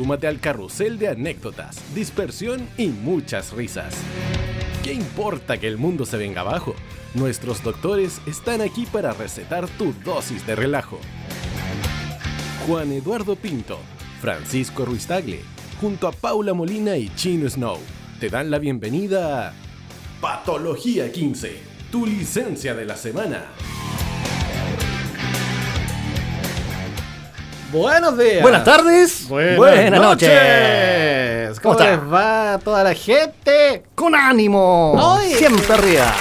Súmate al carrusel de anécdotas, dispersión y muchas risas. ¿Qué importa que el mundo se venga abajo? Nuestros doctores están aquí para recetar tu dosis de relajo. Juan Eduardo Pinto, Francisco Ruiz Tagle, junto a Paula Molina y Chino Snow, te dan la bienvenida a Patología 15, tu licencia de la semana. Buenos días. Buenas tardes. Buenas noches. ¿Cómo, ¿Cómo está? les va toda la gente? Con ánimo. Ay. Siempre arriba.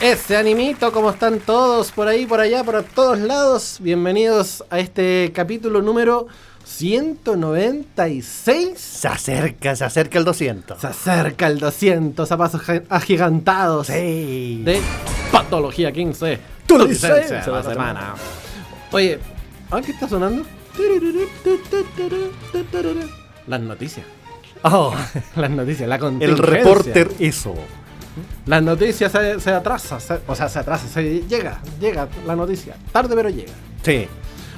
Ese animito, ¿cómo están todos por ahí, por allá, por todos lados? Bienvenidos a este capítulo número 196. Se acerca, se acerca el 200. Se acerca el 200 a pasos gi- agigantados Sí. de Patología 15. Tu tu licencia licencia de la semana. Oye, ¿a qué está sonando? Las noticias. Oh, Las noticias, la el reporter eso. Las noticias se, se atrasa, se- o sea, se atrasa, se llega, llega la noticia. Tarde pero llega. Sí.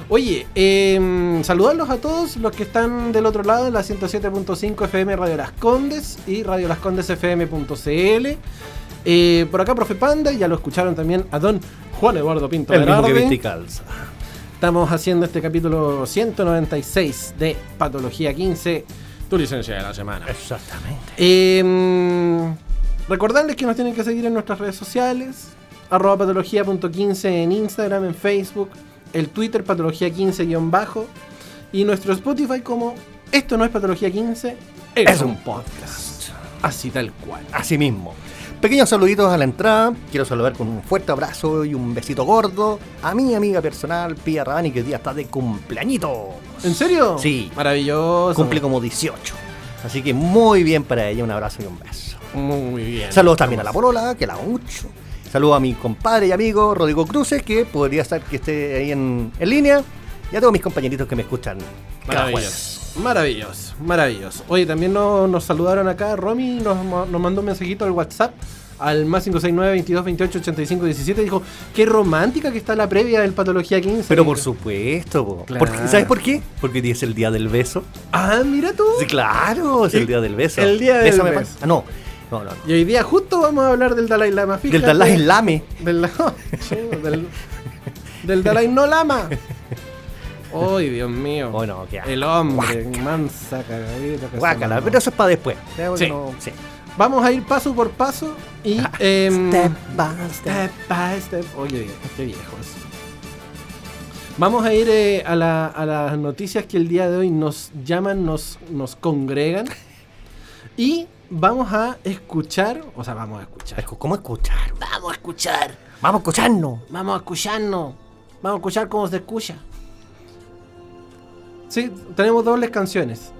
Oye, eh, saludarlos a todos los que están del otro lado en la 107.5 FM Radio Las Condes y Radio Las Condes FM.cl. Eh, por acá, profe Panda, y ya lo escucharon también a don Juan Eduardo Pinto El mismo que Estamos haciendo este capítulo 196 de Patología 15, tu licencia de la semana. Exactamente. Eh, recordarles que nos tienen que seguir en nuestras redes sociales, arroba patología.15 en Instagram, en Facebook, el Twitter patología15-bajo y nuestro Spotify como Esto no es Patología 15, es, Es un un podcast. Así tal cual. Así mismo. Pequeños saluditos a la entrada. Quiero saludar con un fuerte abrazo y un besito gordo a mi amiga personal, Pia Rabani, que hoy día está de cumpleañito. ¿En serio? Sí. Maravilloso. Cumple como 18. Así que muy bien para ella. Un abrazo y un beso. Muy bien. Saludos también a la Polola, que la amo mucho. Saludos a mi compadre y amigo Rodrigo Cruces, que podría estar que esté ahí en, en línea. Y a todos mis compañeritos que me escuchan cada jueves. Maravilloso, maravilloso. Oye, también nos, nos saludaron acá. Romy nos, nos mandó un mensajito al WhatsApp al más 569 22 28 85 17. Dijo: Qué romántica que está la previa del Patología 15. Pero por supuesto. Claro. ¿sabes por qué? Porque hoy día es el día del beso. Ah, mira tú. Sí, claro, es el día del beso. el día del Bésame, beso. Ah, no, no, no. Y hoy día justo vamos a hablar del Dalai Lama. Fíjate. Del Dalai Lame. Del, del Dalai No Lama. Ay, Dios mío. Bueno, qué asco. El hombre, mansa cagadita. que Guácala, pero eso es para después. Sí. Sí. Vamos a ir paso por paso y. em, Step by step. Step by step. Oye, qué viejos. Vamos a ir eh, a, la- a las noticias que el día de hoy nos llaman, nos, nos congregan. Y vamos a escuchar, o sea, vamos a escuchar. ¿Cómo escuchar? Vamos a escuchar. Vamos a escucharnos. Vamos a escucharnos. Vamos a escuchar cómo se escucha. Sí, tenemos dobles canciones.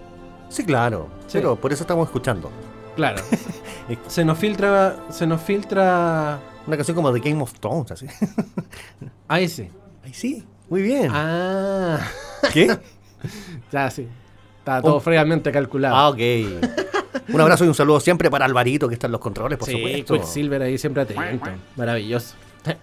Sí, claro. Sí. Pero por eso estamos escuchando. Claro. se nos filtra. Se nos filtra. Una canción como de Game of Thrones, así. A ese. Ay, sí. Muy bien. Ah. ¿Qué? Ya, sí. Está todo Oh. fríamente calculado. Ah, ok. Un abrazo y un saludo siempre para Alvarito, que está en los controles, por sí, supuesto. Quicksilver ahí siempre atento. Maravilloso.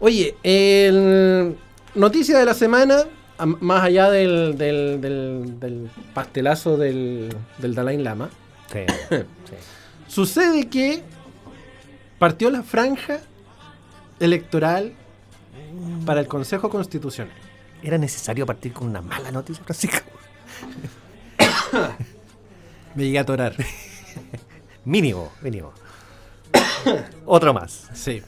Oye, el... noticia de la semana, más allá del, del, del- del pastelazo del, del Dalai Lama, Sí, sí. sucede que partió la franja electoral para el Consejo Constitucional. ¿Era necesario partir con una mala noticia, Francisco? Me llegué a atorar. Mínimo, mínimo. Otro más. Sí.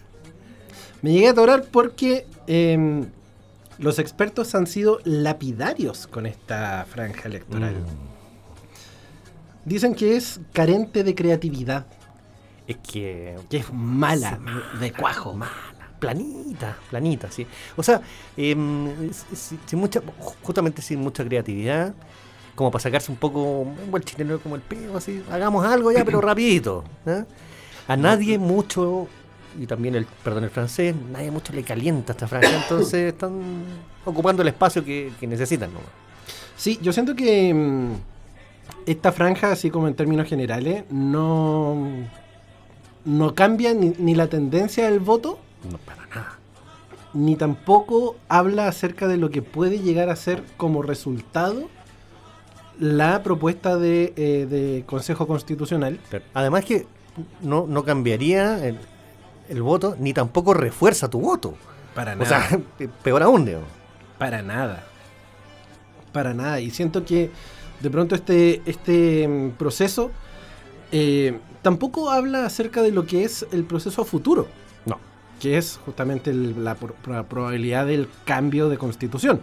Me llegué a atorar porque em, los expertos han sido lapidarios con esta franja electoral. Dicen que es carente de creatividad, Es que. que es mala, de cuajo. planita, planita, sí. O sea, em, si- sin mucha, justamente sin mucha creatividad, como para sacarse un poco, un buen chileno como el peo, así, hagamos algo ya, pero rapidito. ¿eh? A nadie mucho, y también el, perdón, el francés, nadie mucho le calienta esta franja, entonces están ocupando el espacio que, que necesitan. ¿no? Sí, yo siento que mm, esta franja, así como en términos generales, no, no cambia ni, ni la tendencia del voto, No, para nada. ni tampoco habla acerca de lo que puede llegar a ser como resultado la propuesta de, eh, de Consejo Constitucional. Pero además que no, no cambiaría el, el voto, ni tampoco refuerza tu voto. Para O sea, peor aún, digo. Para nada. Para nada. Y siento que de pronto este, este mm, proceso eh, tampoco habla acerca de lo que es el proceso a futuro. No. Que es justamente el- la, pro- la probabilidad del cambio de constitución.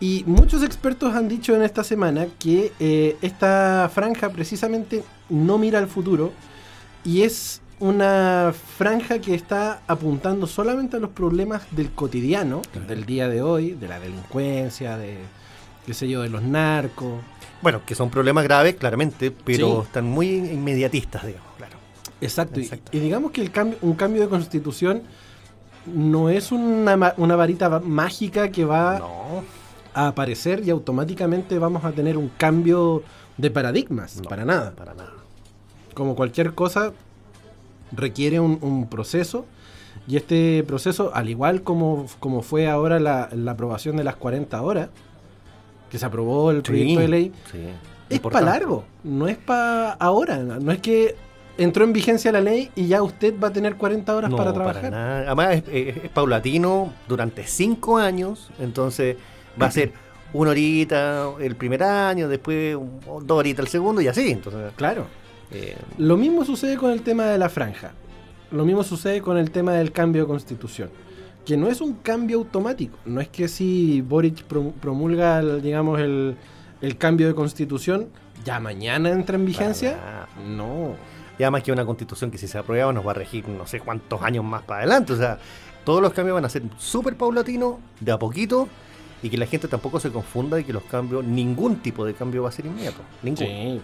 Y muchos expertos han dicho en esta semana que eh, esta franja precisamente no mira al futuro y es una franja que está apuntando solamente a los problemas del cotidiano, del día de hoy, de la delincuencia, de qué sé yo, de los narcos. Bueno, que son problemas graves, claramente, pero Sí. están muy inmediatistas, digamos, claro. Exacto. y- Exacto. Y, digamos que el cambio, un cambio de constitución no es una, una varita va- mágica que va No, a aparecer y automáticamente vamos a tener un cambio de paradigmas. no, para nada. Para nada. como cualquier cosa, requiere un, un proceso. Y este proceso, al igual como, como fue ahora la, la aprobación de las 40 horas, que se aprobó el proyecto de ley, Sí, es para largo, no es para ahora. No es que entró en vigencia la ley y ya usted va a tener 40 horas No, para trabajar. nada. Además, es, es- es paulatino durante cinco años, entonces va a ser una horita el primer año, después dos horitas el segundo y así. Entonces, Claro. Eh, Lo mismo sucede con el tema de la franja. Lo mismo sucede con el tema del cambio de constitución. Que no es un cambio automático. No es que si Boric pro- promulga, el- digamos, el, el cambio de constitución, ya mañana entra en vigencia. nada. No. y además que una constitución que si se aprueba nos va a regir no sé cuántos años más para adelante. O sea, todos los cambios van a ser súper paulatinos, de a poquito, y que la gente tampoco se confunda de que los cambios, ningún tipo de cambio va a ser inmediato. Ningún. Sí.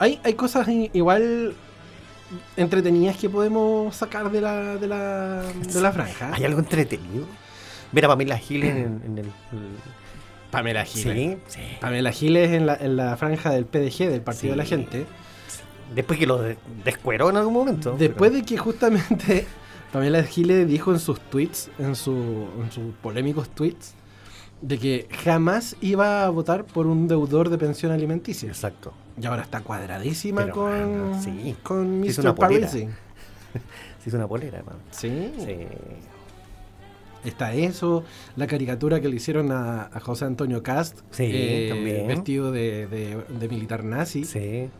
Hay, hay cosas igual entretenidas que podemos sacar de la, de la, de la franja. ¿Hay algo entretenido? Ver a Pamela Gil en, en el, el- Pamela Giles. Sí, sí. Pamela Giles en la, en la franja del PDG, del Partido de la. Gente. Después que lo de- descueró en algún momento. Después pero- de que justamente Pamela Giles dijo en sus tweets, en, su, en sus polémicos tweets, de que jamás iba a votar por un deudor de pensión alimenticia. Exacto. Y ahora está cuadradísima Pero, con, mano, sí. con Sí, es Mr. una polera. Parisi. Se hizo una polera, hermano. Sí. Sí. Está eso, la caricatura que le hicieron a, a José Antonio Cast, Sí, también. vestido de, de- de militar nazi, Sí.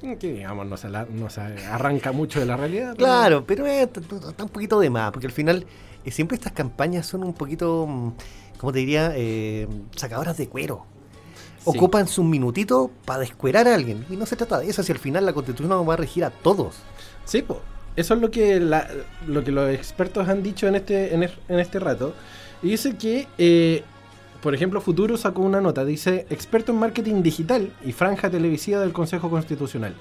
que digamos no se, la- no se arranca mucho de la realidad. pero- Claro, pero eh, está un poquito de más, porque al final eh, siempre estas campañas son un poquito, mm, ¿cómo te diría? Eh, sacadoras de cuero. Ocupan su minutito para descuerar a alguien. Y no se trata de eso, si al final la constitución nos va a regir a todos. Sí, po. eso es lo que, la- lo que los expertos han dicho en este, en, en este rato. Y dice que, eh, por ejemplo, Futuro sacó una nota, dice, experto en marketing digital y franja televisiva del Consejo Constitucional.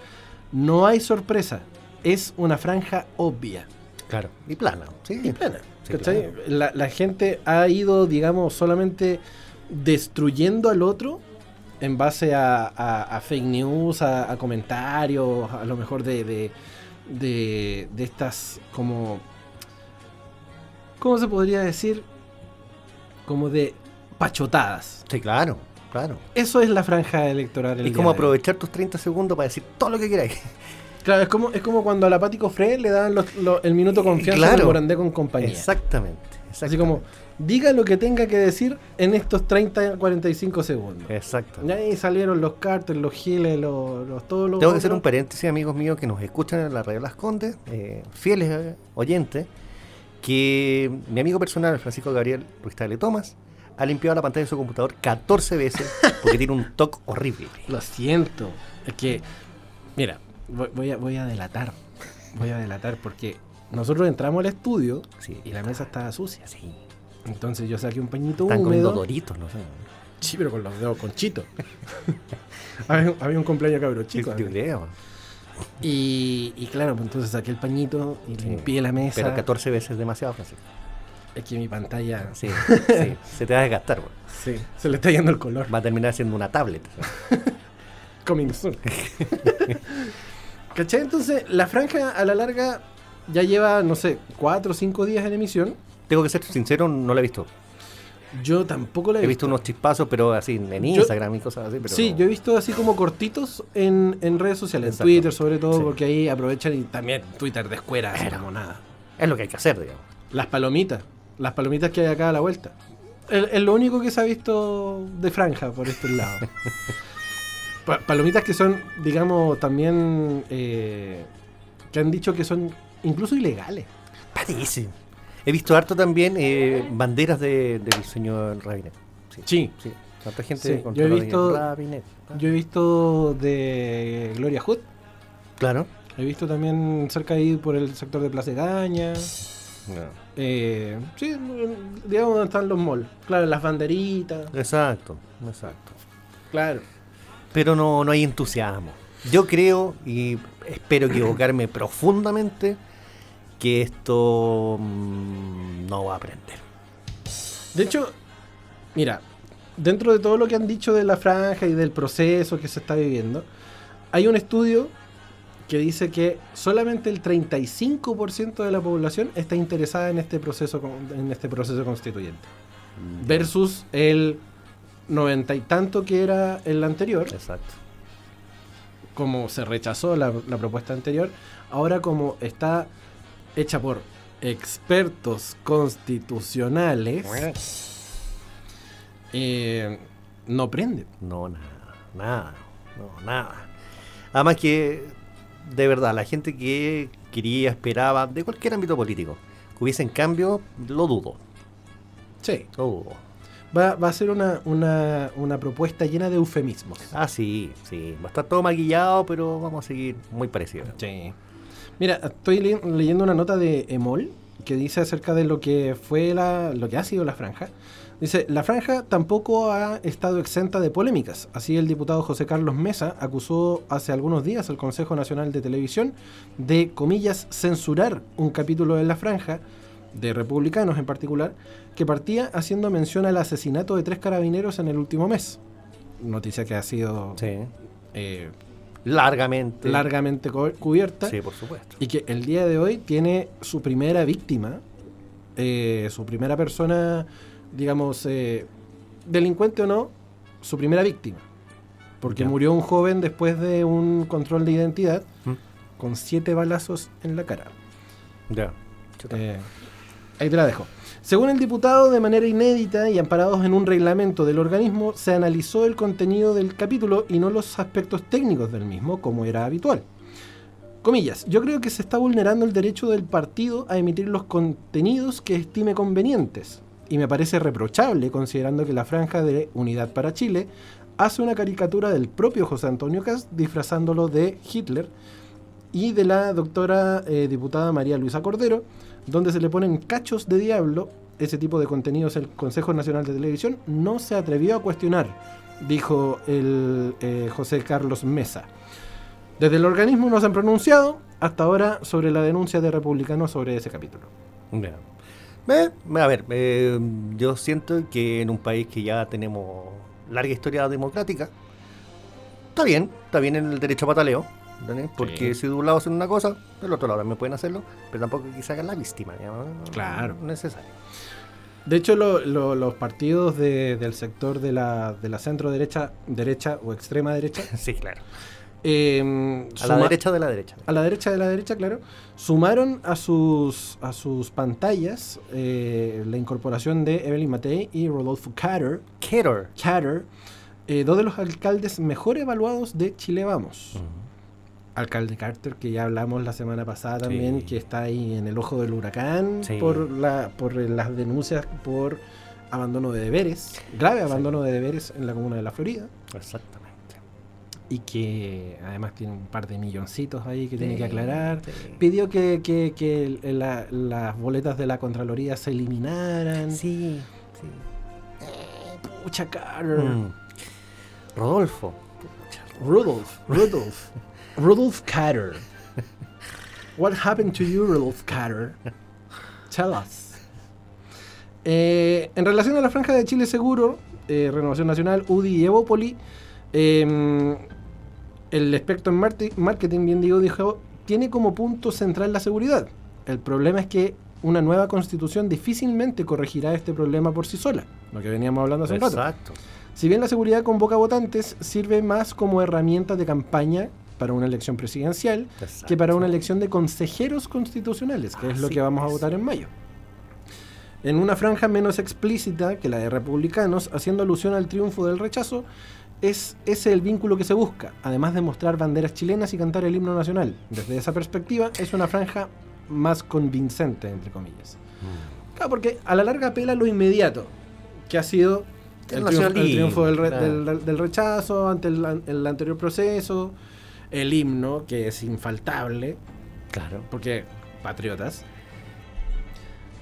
No hay sorpresa, es una franja obvia. Claro. Y plana. Sí, y plana. Sí, ¿cachai? claro. la, la gente ha ido, digamos, solamente destruyendo al otro en base a, a- a fake news, a, a comentarios, a lo mejor de, de, de- de estas como... ¿Cómo se podría decir? Como de pachotadas. Sí, claro, claro. Eso es la franja electoral. el Es como aprovechar tus 30 segundos para decir todo lo que queráis. Claro, es como, es como cuando a la Pati Cofré le dan los- los- el minuto confianza Claro. del Morandé con compañía. Exactamente. Así como, diga lo que tenga que decir en estos 30, 45 segundos. Exacto. Y ahí salieron los Carter, los Giles, los, los- todos los. Tengo que hacer un paréntesis, amigos míos, que nos escuchan en la radio Las Condes, eh, fieles eh, oyentes, que mi amigo personal, Francisco Gabriel Ruiz Tagle Tomás, ha limpiado la pantalla de su computador 14 veces porque tiene un toque horrible. Lo siento. Es que, mira, voy, a, voy a delatar. Voy a delatar porque nosotros entramos al estudio Sí, y la mesa estaba sucia. Sí. Entonces yo saqué un pañito Están húmedo. doritos, no sé. Sí, pero con los dedos conchitos. había, había un cumpleaños cabro chico. Creo. Y, y claro, pues entonces saqué el pañito y Sí. limpié la mesa. Pero 14 veces demasiado, Francisco. Es que mi pantalla Sí, sí. Se te va a desgastar, weón. sí, se le está yendo el color. Va a terminar siendo una tablet. Coming soon. ¿Cachai? Entonces, la franja a la larga ya lleva, no sé, cuatro o cinco días en emisión. Tengo que ser sincero, no la he visto. Yo tampoco la he, He visto unos chispazos, pero así en Yo- Instagram y cosas así. Pero Sí, no. yo he visto así como cortitos en, en redes sociales, Exacto. en Twitter sobre todo, Sí. porque ahí aprovechan y también Twitter de escuela, Pero- como nada. Es lo que hay que hacer, digamos. Las palomitas, las palomitas que hay acá a la vuelta. Es es lo único que se ha visto de franja por estos lados. Pa- palomitas que son, digamos, también eh, que han dicho que son incluso ilegales. Parece. He visto harto también eh, banderas de- del señor Rabinet. Sí. Sí. sí. Tanta gente Sí, yo he visto- Rabinet. Yo he visto de Gloria Hood, Claro. he visto también cerca ahí por el sector de Plaza Gaña. Eh, sí, digamos donde están los malls. Claro, las banderitas. Exacto, exacto. Claro. Pero no, no hay entusiasmo. Yo creo, y espero equivocarme profundamente, que esto mm, no va a aprender. De hecho, mira, dentro de todo lo que han dicho de la franja y del proceso que se está viviendo, hay un estudio que dice que solamente el 35% de la población está interesada en este proceso en este proceso constituyente versus el 90 y tanto que era el anterior, Exacto. como se rechazó la, la propuesta anterior, ahora como está hecha por expertos constitucionales, eh, no prende. No, nada, nada, no, nada. Además que, de verdad, la gente que quería, esperaba, de cualquier ámbito político, que hubiese en cambio, lo dudo, Sí. lo dudo. Va, va a ser una, una, una propuesta llena de eufemismos. Ah, sí, sí, va a estar todo maquillado, pero vamos a seguir muy parecido. Sí. Mira, estoy le- leyendo una nota de Emol que dice acerca de lo que fue la, lo que ha sido la franja. Dice, la franja tampoco ha estado exenta de polémicas. Así el diputado José Carlos Mesa acusó hace algunos días al Consejo Nacional de Televisión de, comillas, censurar un capítulo de la franja, de republicanos en particular, que partía haciendo mención al asesinato de tres carabineros en el último mes. Noticia que ha sido Sí, eh, largamente. largamente cubierta Sí, por supuesto. y que el día de hoy tiene su primera víctima, eh, su primera persona, digamos, eh, delincuente o no, su primera víctima. Porque Ya. murió un joven después de un control de identidad ¿Mm? con siete balazos en la cara. Ya. Eh, ahí te la dejo. Según el diputado, de manera inédita y amparados en un reglamento del organismo, se analizó el contenido del capítulo y no los aspectos técnicos del mismo, como era habitual. Comillas, yo creo que se está vulnerando el derecho del partido a emitir los contenidos que estime convenientes. Y me parece reprochable considerando que la franja de Unidad para Chile hace una caricatura del propio José Antonio Cast disfrazándolo de Hitler y de la doctora eh, diputada María Luisa Cordero, donde se le ponen cachos de diablo. Ese tipo de contenidos el Consejo Nacional de Televisión no se atrevió a cuestionar, dijo el eh, José Carlos Mesa. Desde el organismo no se han pronunciado hasta ahora sobre la denuncia de republicanos sobre ese capítulo. A ver, eh, yo siento que en un país que ya tenemos larga historia democrática, está bien, está bien el derecho a pataleo, porque si de un lado hacen una cosa, del otro lado también pueden hacerlo, pero tampoco que se hagan la víctima, Claro. no es necesario. De hecho, lo- lo- los partidos de- del sector de la, de la centro derecha, derecha o extrema derecha, Sí, claro. eh, A la derecha de la derecha. a la derecha de la derecha, claro, sumaron a sus, a sus pantallas eh, la incorporación de Evelyn Matei y Rodolfo Catter, Keter. Catter, eh, dos de los alcaldes mejor evaluados de Chile Vamos. Alcalde Carter, que ya hablamos la semana pasada también, Sí. que está ahí en el ojo del huracán Sí. por, la, por eh, las denuncias por abandono de deberes, grave abandono de deberes en la comuna de La Florida. Exactamente. y que además tiene un par de milloncitos ahí que tiene que aclarar. Pidió que, que- que la- las boletas de la Contraloría se eliminaran. Sí, sí. Pucha Carter. Mm. Rodolfo. Rudolph, Rudolph, Rudolph Carter. What happened to you, Rudolph Carter? Tell us. Eh, en relación a la franja de Chile Seguro, eh, Renovación Nacional, UDI y Evópoli, eh, el experto en marketing, bien digo, dijo, tiene como punto central la seguridad. El problema es que una nueva constitución difícilmente corregirá este problema por sí sola, lo que veníamos hablando hace un rato. Exacto. Si bien la seguridad convoca votantes, sirve más como herramienta de campaña para una elección presidencial que para una elección de consejeros constitucionales, que es lo Así que vamos a votar en mayo. En una franja menos explícita que la de republicanos, haciendo alusión al triunfo del rechazo, es ese el vínculo que se busca, además de mostrar banderas chilenas y cantar el himno nacional. Desde esa perspectiva, es una franja más convincente, entre comillas. Mm. Claro, porque a la larga apela lo inmediato, que ha sido El el, triunfo, el triunfo del, re- del- del rechazo ante el, el anterior proceso, el himno, que es infaltable, Claro. porque patriotas.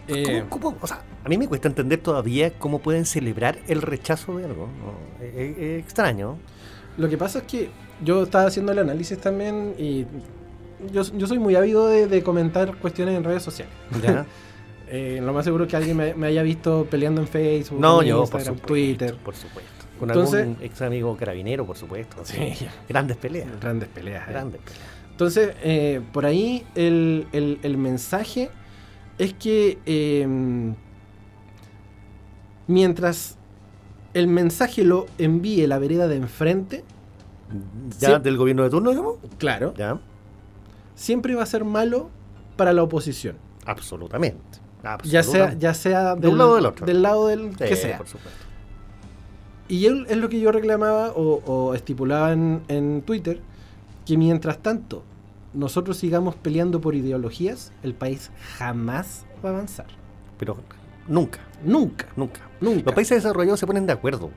Eh, ¿Cómo- cómo? O sea, a mí me cuesta entender todavía cómo pueden celebrar el rechazo de algo. ¿no? Es, es- es extraño. lo que pasa es que yo estaba haciendo el análisis también y yo, yo soy muy ávido de, de comentar cuestiones en redes sociales. ¿ya? Eh, lo más seguro es que alguien me, me haya visto peleando en Facebook, No, en yo, por supuesto. Twitter. Por supuesto. Con Entonces- algún ex amigo carabinero, por supuesto. Sí. Grandes peleas. Grandes peleas. eh. Grandes peleas. Entonces, eh, por ahí el, el- el mensaje es que eh, mientras el mensaje lo envíe la vereda de enfrente, ¿Ya Sí. del gobierno de turno, digamos? claro, Ya. siempre va a ser malo para la oposición. Absolutamente. Ya sea, ya sea De un lado del otro. Del lado del Sí, que sea. Por supuesto. Y es lo que yo reclamaba o, o estipulaba en, en Twitter, que mientras tanto nosotros sigamos peleando por ideologías, el país jamás va a avanzar. Pero nunca, Nunca, nunca. nunca. Los países desarrollados se ponen de acuerdo.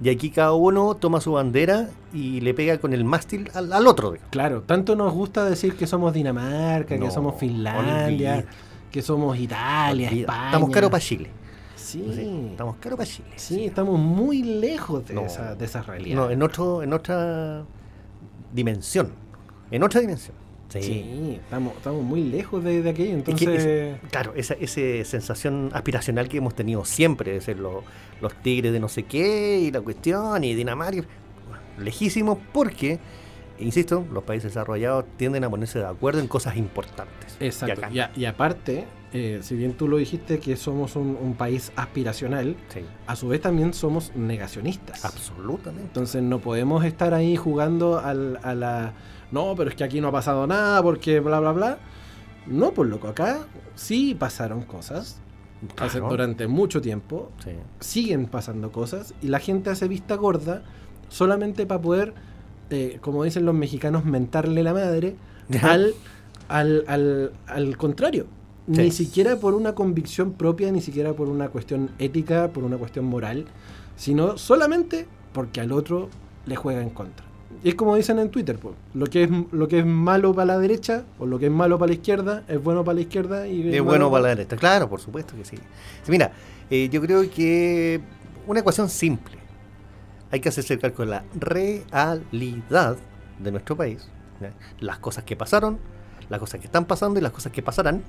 Y aquí cada uno toma su bandera y le pega con el mástil al, al otro. digamos. Claro, tanto nos gusta decir que somos Dinamarca, que somos Finlandia, que somos Italia, España. Estamos caros para Chile. Sí, Estamos caros para Chile. sí, estamos muy lejos de, No. esa, de esas No, realidades. en, otro, en otra dimensión. En otra dimensión. Sí. Sí, estamos, estamos muy lejos de, de aquello. Es que Entonces, es- claro, esa, esa sensación aspiracional que hemos tenido siempre de ser los, los tigres de no sé qué y la cuestión y Dinamarca, lejísimos porque, insisto, los países desarrollados tienden a ponerse de acuerdo en cosas importantes. Exacto. Y, aparte, eh, si bien tú lo dijiste que somos un, un país aspiracional, sí, a su vez también somos negacionistas. absolutamente. Entonces no podemos estar ahí jugando al- a la... No, pero es que aquí no ha pasado nada porque bla, bla, bla. No, pues loco, acá sí pasaron cosas Claro. durante mucho tiempo. Sí. Siguen pasando cosas y la gente hace vista gorda solamente para poder, eh, como dicen los mexicanos, mentarle la madre al, al, al, al contrario. Ni siquiera por una convicción propia, ni siquiera por una cuestión ética, por una cuestión moral, sino solamente porque al otro le juega en contra. Y es como dicen en Twitter, pues, lo que es lo que es malo para la derecha o lo que es malo para la izquierda es bueno para la izquierda y Es bueno para la derecha, claro, por supuesto que sí. Sí, Mira, eh, yo creo que una ecuación simple. Hay que hacerse el cálculo de la realidad de nuestro país, ¿ya? las cosas que pasaron, las cosas que están pasando y las cosas que pasarán,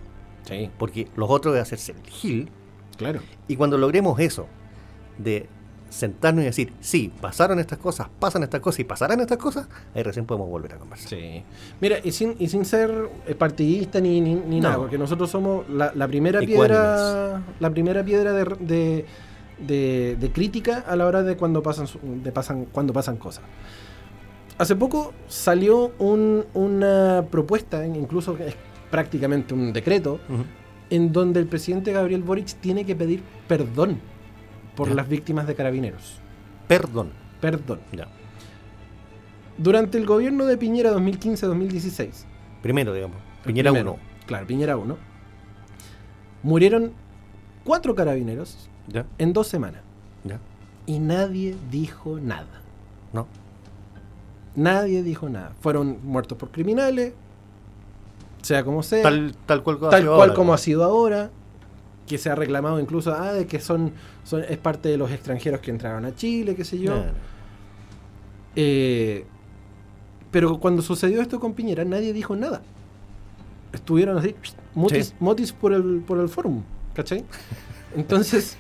Sí, porque los otros es hacerse el gil. claro. Y cuando logremos eso, de sentarnos y decir, sí, pasaron estas cosas, pasan estas cosas y pasarán estas cosas, ahí recién podemos volver a conversar. Sí. Mira, y sin, y sin ser eh, partidista ni, ni, ni No. nada, porque nosotros somos la, la primera Ecuánimes. piedra, la primera piedra de, de, de- de crítica a la hora de cuando pasan, de pasan, cuando pasan cosas. Hace poco salió un- una propuesta, incluso es prácticamente un decreto, en donde el presidente Gabriel Boric tiene que pedir perdón por las víctimas de carabineros. Perdón. Perdón. Ya. Durante el gobierno de Piñera 2015-2016, Primero, digamos. Piñera Primero. 1. Claro, Piñera 1. Murieron cuatro carabineros ¿Ya? en dos semanas. ¿Ya? Y nadie dijo nada. ¿No? Nadie dijo nada. Fueron muertos por criminales, sea como sea, Tal, tal cual, como ha sido cual ahora, como ¿no? ha sido ahora, que se ha reclamado incluso ah, de que son, son es parte de los extranjeros que entraron a Chile, qué sé yo. Eh, pero cuando sucedió esto con Piñera, nadie dijo nada. Estuvieron así, motis, Sí. motis por el, por el forum, ¿cachai? Entonces,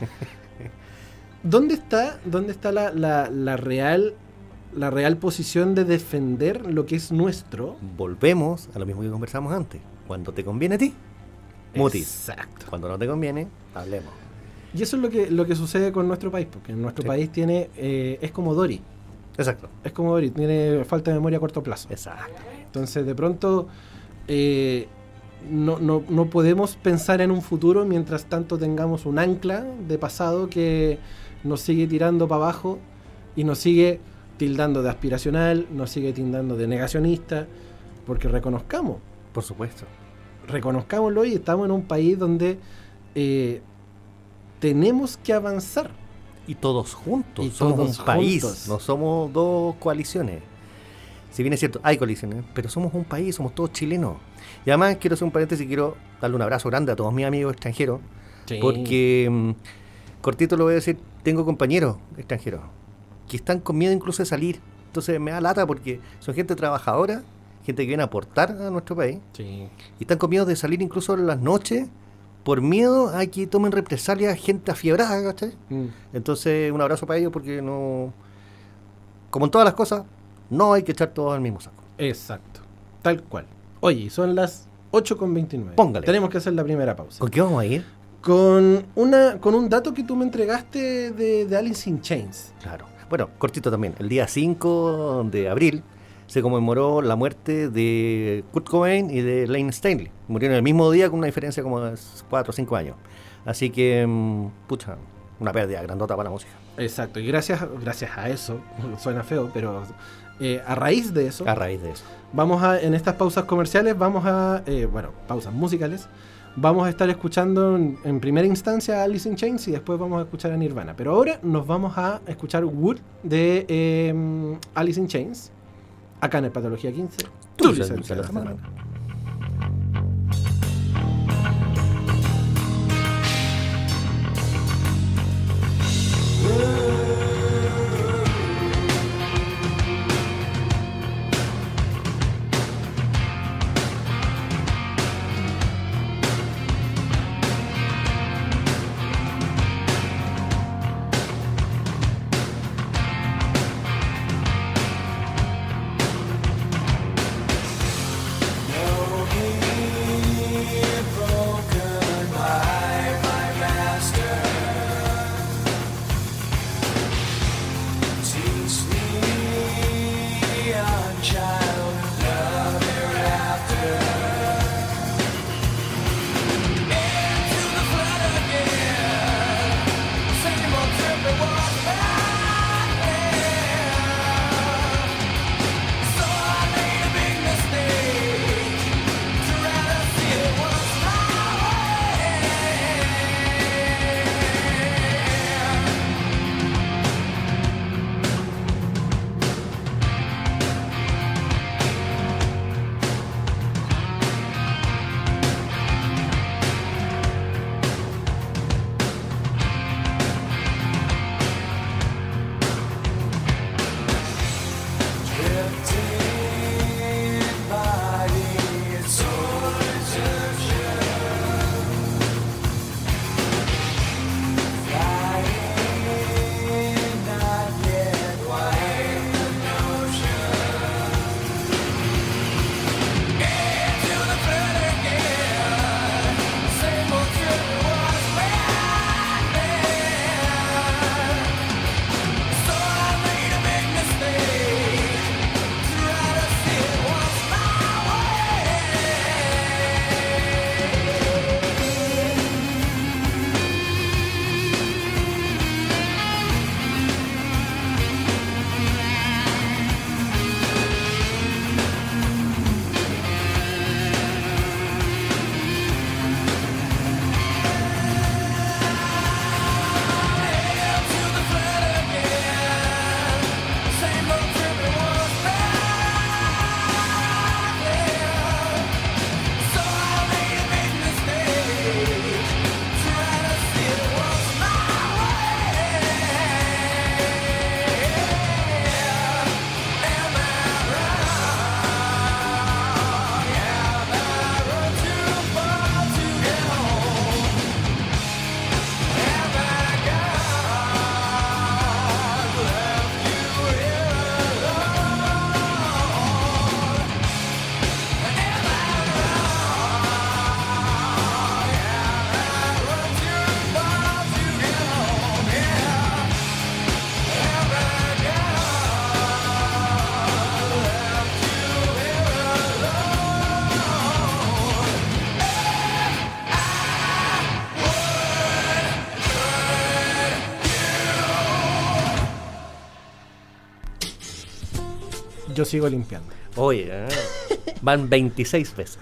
¿dónde está, dónde está la, la- la real, la real posición de defender lo que es nuestro? Volvemos a lo mismo que conversamos antes. Cuando te conviene a ti, mutis. Exacto. Cuando no te conviene, hablemos. Y eso es lo que, lo que sucede con nuestro país, porque nuestro Sí. país tiene, eh, es como Dori, Exacto. es como Dori, tiene falta de memoria a corto plazo. Exacto. Entonces, de pronto, eh, no, no- no podemos pensar en un futuro mientras tanto tengamos un ancla de pasado que nos sigue tirando para abajo y nos sigue tildando de aspiracional, nos sigue tildando de negacionista, porque reconozcamos, Por supuesto. reconozcámoslo y estamos en un país donde eh, tenemos que avanzar. Y todos juntos. Y somos todos un país. juntos. No somos dos coaliciones. Si bien es cierto, hay coaliciones, pero somos un país, somos todos chilenos. Y además quiero hacer un paréntesis y quiero darle un abrazo grande a todos mis amigos extranjeros. Porque, mm, cortito lo voy a decir, tengo compañeros extranjeros que están con miedo incluso de salir. Entonces me da lata porque son gente trabajadora, gente que viene a aportar a nuestro país. Sí. Y están con miedo de salir incluso en las noches por miedo a que tomen represalias gente afiebrada, ¿cachai? Mm. Entonces, un abrazo para ellos porque no. Como en todas las cosas, no hay que echar todos al mismo saco. Exacto. Tal cual. Oye, son las 8.29. Póngale. Tenemos que hacer la primera pausa. ¿Con qué vamos a ir? Con, una, con un dato que tú me entregaste de, de Alice in Chains. Claro. Bueno, cortito también. El día 5 de abril se conmemoró la muerte de Kurt Cobain y de Lane Stanley. Murieron el mismo día con una diferencia como de 4 o 5 años. Así que, mm, pucha, una pérdida grandota para la música. Exacto. Y gracias, gracias a eso, suena feo, pero eh, a raíz de eso, A raíz de eso. vamos a, en estas pausas comerciales, vamos a, eh, bueno, pausas musicales, vamos a estar escuchando en, en primera instancia a Alice in Chains y después vamos a escuchar a Nirvana. Pero ahora nos vamos a escuchar Wood de eh, Alice in Chains, acá en el Patología 15. Tu tu licencia licencia de sigo limpiando. Oye, ah, van 26 veces.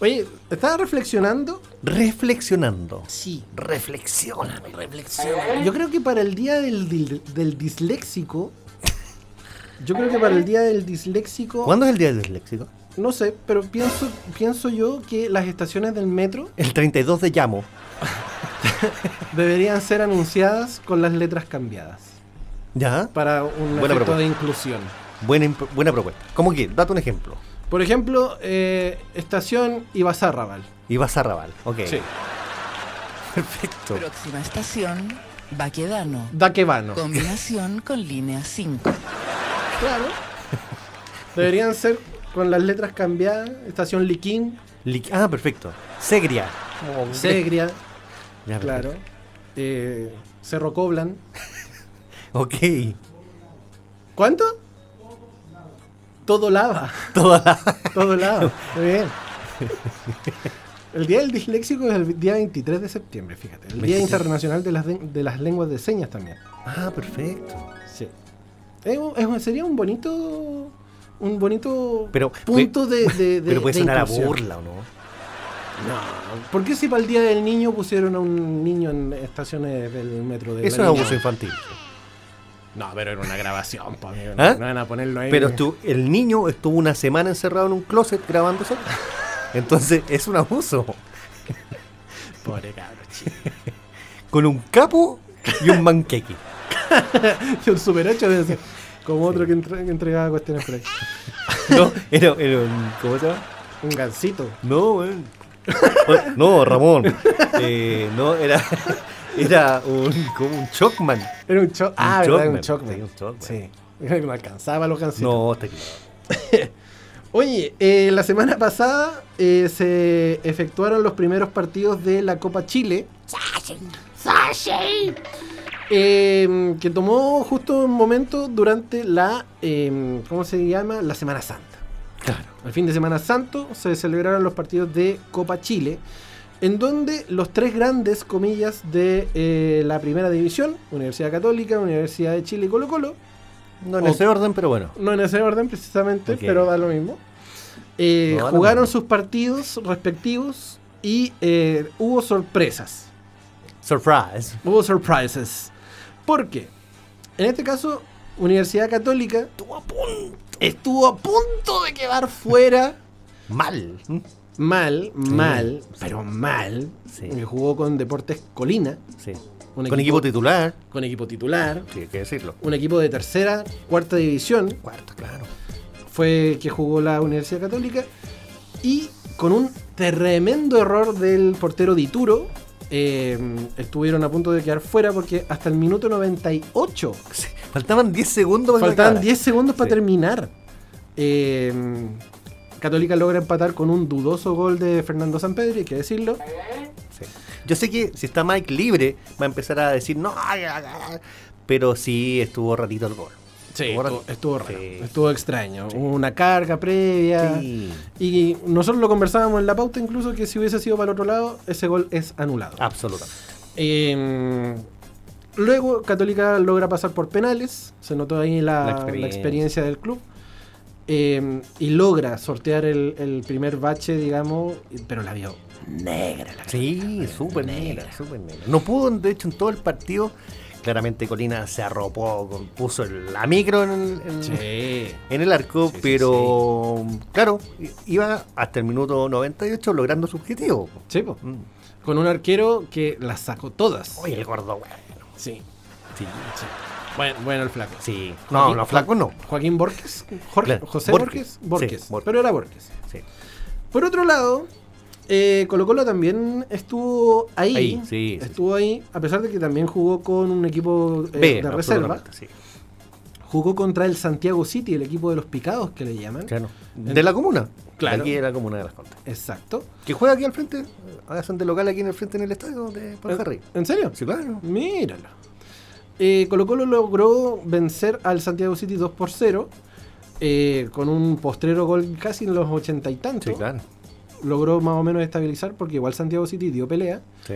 Oye, estaba reflexionando. Reflexionando. Sí. Reflexiona, reflexiona. Yo creo que para el día del, del disléxico. Yo creo que para el día del disléxico. ¿Cuándo es el día del disléxico? No sé, pero pienso, pienso yo que las estaciones del metro El 32 de llamo. deberían ser anunciadas con las letras cambiadas. ¿Ya? Para un Buena efecto propuesta. de inclusión. Buena, buena propuesta. ¿Cómo que? Date un ejemplo. Por ejemplo, eh, estación Ibazarrabal. Raval. Ok. Sí. Perfecto. Próxima estación, Baquedano. Daquevano. Combinación con línea 5. Claro. Deberían ser con las letras cambiadas. Estación Liquín, Li- ah, perfecto. Segria. Segria, Ya, claro. Eh, Cerro Coblan. Ok. ¿Cuánto? Todo lava. Toda la... Todo lava. Muy bien. El Día del Disléxico es el día 23 de septiembre, fíjate. El Día 23. Internacional de las, de, de las Lenguas de Señas también. Ah, perfecto. Sí. Es es sería un bonito un bonito Pero- punto de, Pero puede de sonar a burla, ¿o no? No, ¿por qué si para el Día del Niño pusieron a un niño en estaciones del metro de Eso es abuso infantil. No, pero era una grabación, pa, amigo, ¿Ah? No van a ponerlo ahí. Pero estu- el niño estuvo una semana encerrado en un closet grabándose. Entonces es un abuso. Pobre chico. Con un capo y un manqueque. Y un Super 8 debe ser como otro que, entre- que entregaba cuestiones por ahí. No, era, era un. ¿Cómo se llama? Un gancito. No, weón. No, Ramón. Eh, no, era. Era un. como un Chocman. Era un choc. Ah, verdad, un Chocman. choc. Sí, un Chocman. Sí. No alcanzaba los gancitos. No, está equivocado. Oye, eh, la semana pasada eh, se efectuaron los primeros partidos de la Copa Chile. Eh, que tomó justo un momento durante la, eh, ¿cómo se llama? La Semana Santa. Claro. El fin de Semana Santo se celebraron los partidos de Copa Chile, en donde los tres grandes, comillas, de eh, la primera división, Universidad Católica, Universidad de Chile y Colo Colo, No en O- ese orden, pero bueno. no en ese orden precisamente, pero da lo mismo. Eh, No, jugaron mismo. sus partidos respectivos y eh, hubo sorpresas. Surprise. Hubo surprises. ¿Por qué? En este caso, Universidad Católica estuvo a punto, estuvo a punto de quedar fuera. Mal. Mal, mal, pero mal. Sí. Que Jugó con Deportes Colina, Sí. Un Con equipo- equipo titular. con equipo titular, Sí, hay que decirlo. un equipo de tercera, cuarta división. Cuarto, claro. fue que jugó la Universidad Católica y con un tremendo error del portero Dituro eh, estuvieron a punto de quedar fuera porque hasta el minuto 98 Sí, Faltaban 10 segundos para faltaban acabara. 10 segundos para terminar. Eh, Católica logra empatar con un dudoso gol de Fernando Sampedri, hay que decirlo. Sí. Yo sé que si está Mike libre, va a empezar a decir no, ay, ay, ay", pero sí estuvo ratito el gol. Sí, Estuvo estuvo, ratito. estuvo raro, Sí. estuvo extraño. Hubo una carga previa. Sí. Y nosotros lo conversábamos en la pauta incluso que si hubiese sido para el otro lado, ese gol es anulado. Absolutamente. Eh, luego Católica logra pasar por penales, se notó ahí la, La la experiencia. experiencia. del club. Eh, y logra sortear el, el primer bache, digamos, pero la vio negra. La Sí, súper negra, súper negra. No pudo, de hecho, en todo el partido. Claramente Colina se arropó, puso el- la micro en el, en- Sí. en el arco, Sí, sí, pero claro, iba hasta el minuto 98 logrando su objetivo. Sí, po. Mm. Con un arquero que las sacó todas. Oye, el gordo, bueno. Sí. Sí, sí. Bueno, bueno el flaco. sí. No, Joaquín- no, flaco no. Joaquín Borges. Jorge, Claro, José Borges. Borges. Sí, Borges. Borges. Pero era Borges. Sí. Por otro lado, eh, Colo Colo también estuvo ahí. Ahí, sí, estuvo ahí, a pesar de que también jugó con un equipo eh, B, de reserva. Jugó contra el Santiago City, el equipo de los picados que le llaman. claro. De la comuna. Claro. Aquí de la comuna de las Condes. Exacto. Que juega aquí al frente. Hacen de local aquí en el frente en el estadio de Panjarri. ¿En serio? Sí, claro. Míralo. Eh, Colo Colo logró vencer al Santiago City 2 por 0. eh, con un postrero gol casi en los ochenta y tantos. Sí, claro. Logró más o menos estabilizar porque igual Santiago City dio pelea. Sí.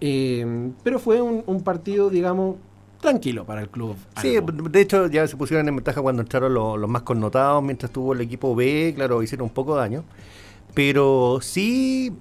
Eh, pero fue un, un partido, digamos, tranquilo para el club. Sí, de hecho ya se pusieron en ventaja cuando entraron los, los más connotados, mientras tuvo el equipo B, claro, hicieron un poco de daño. Pero sí,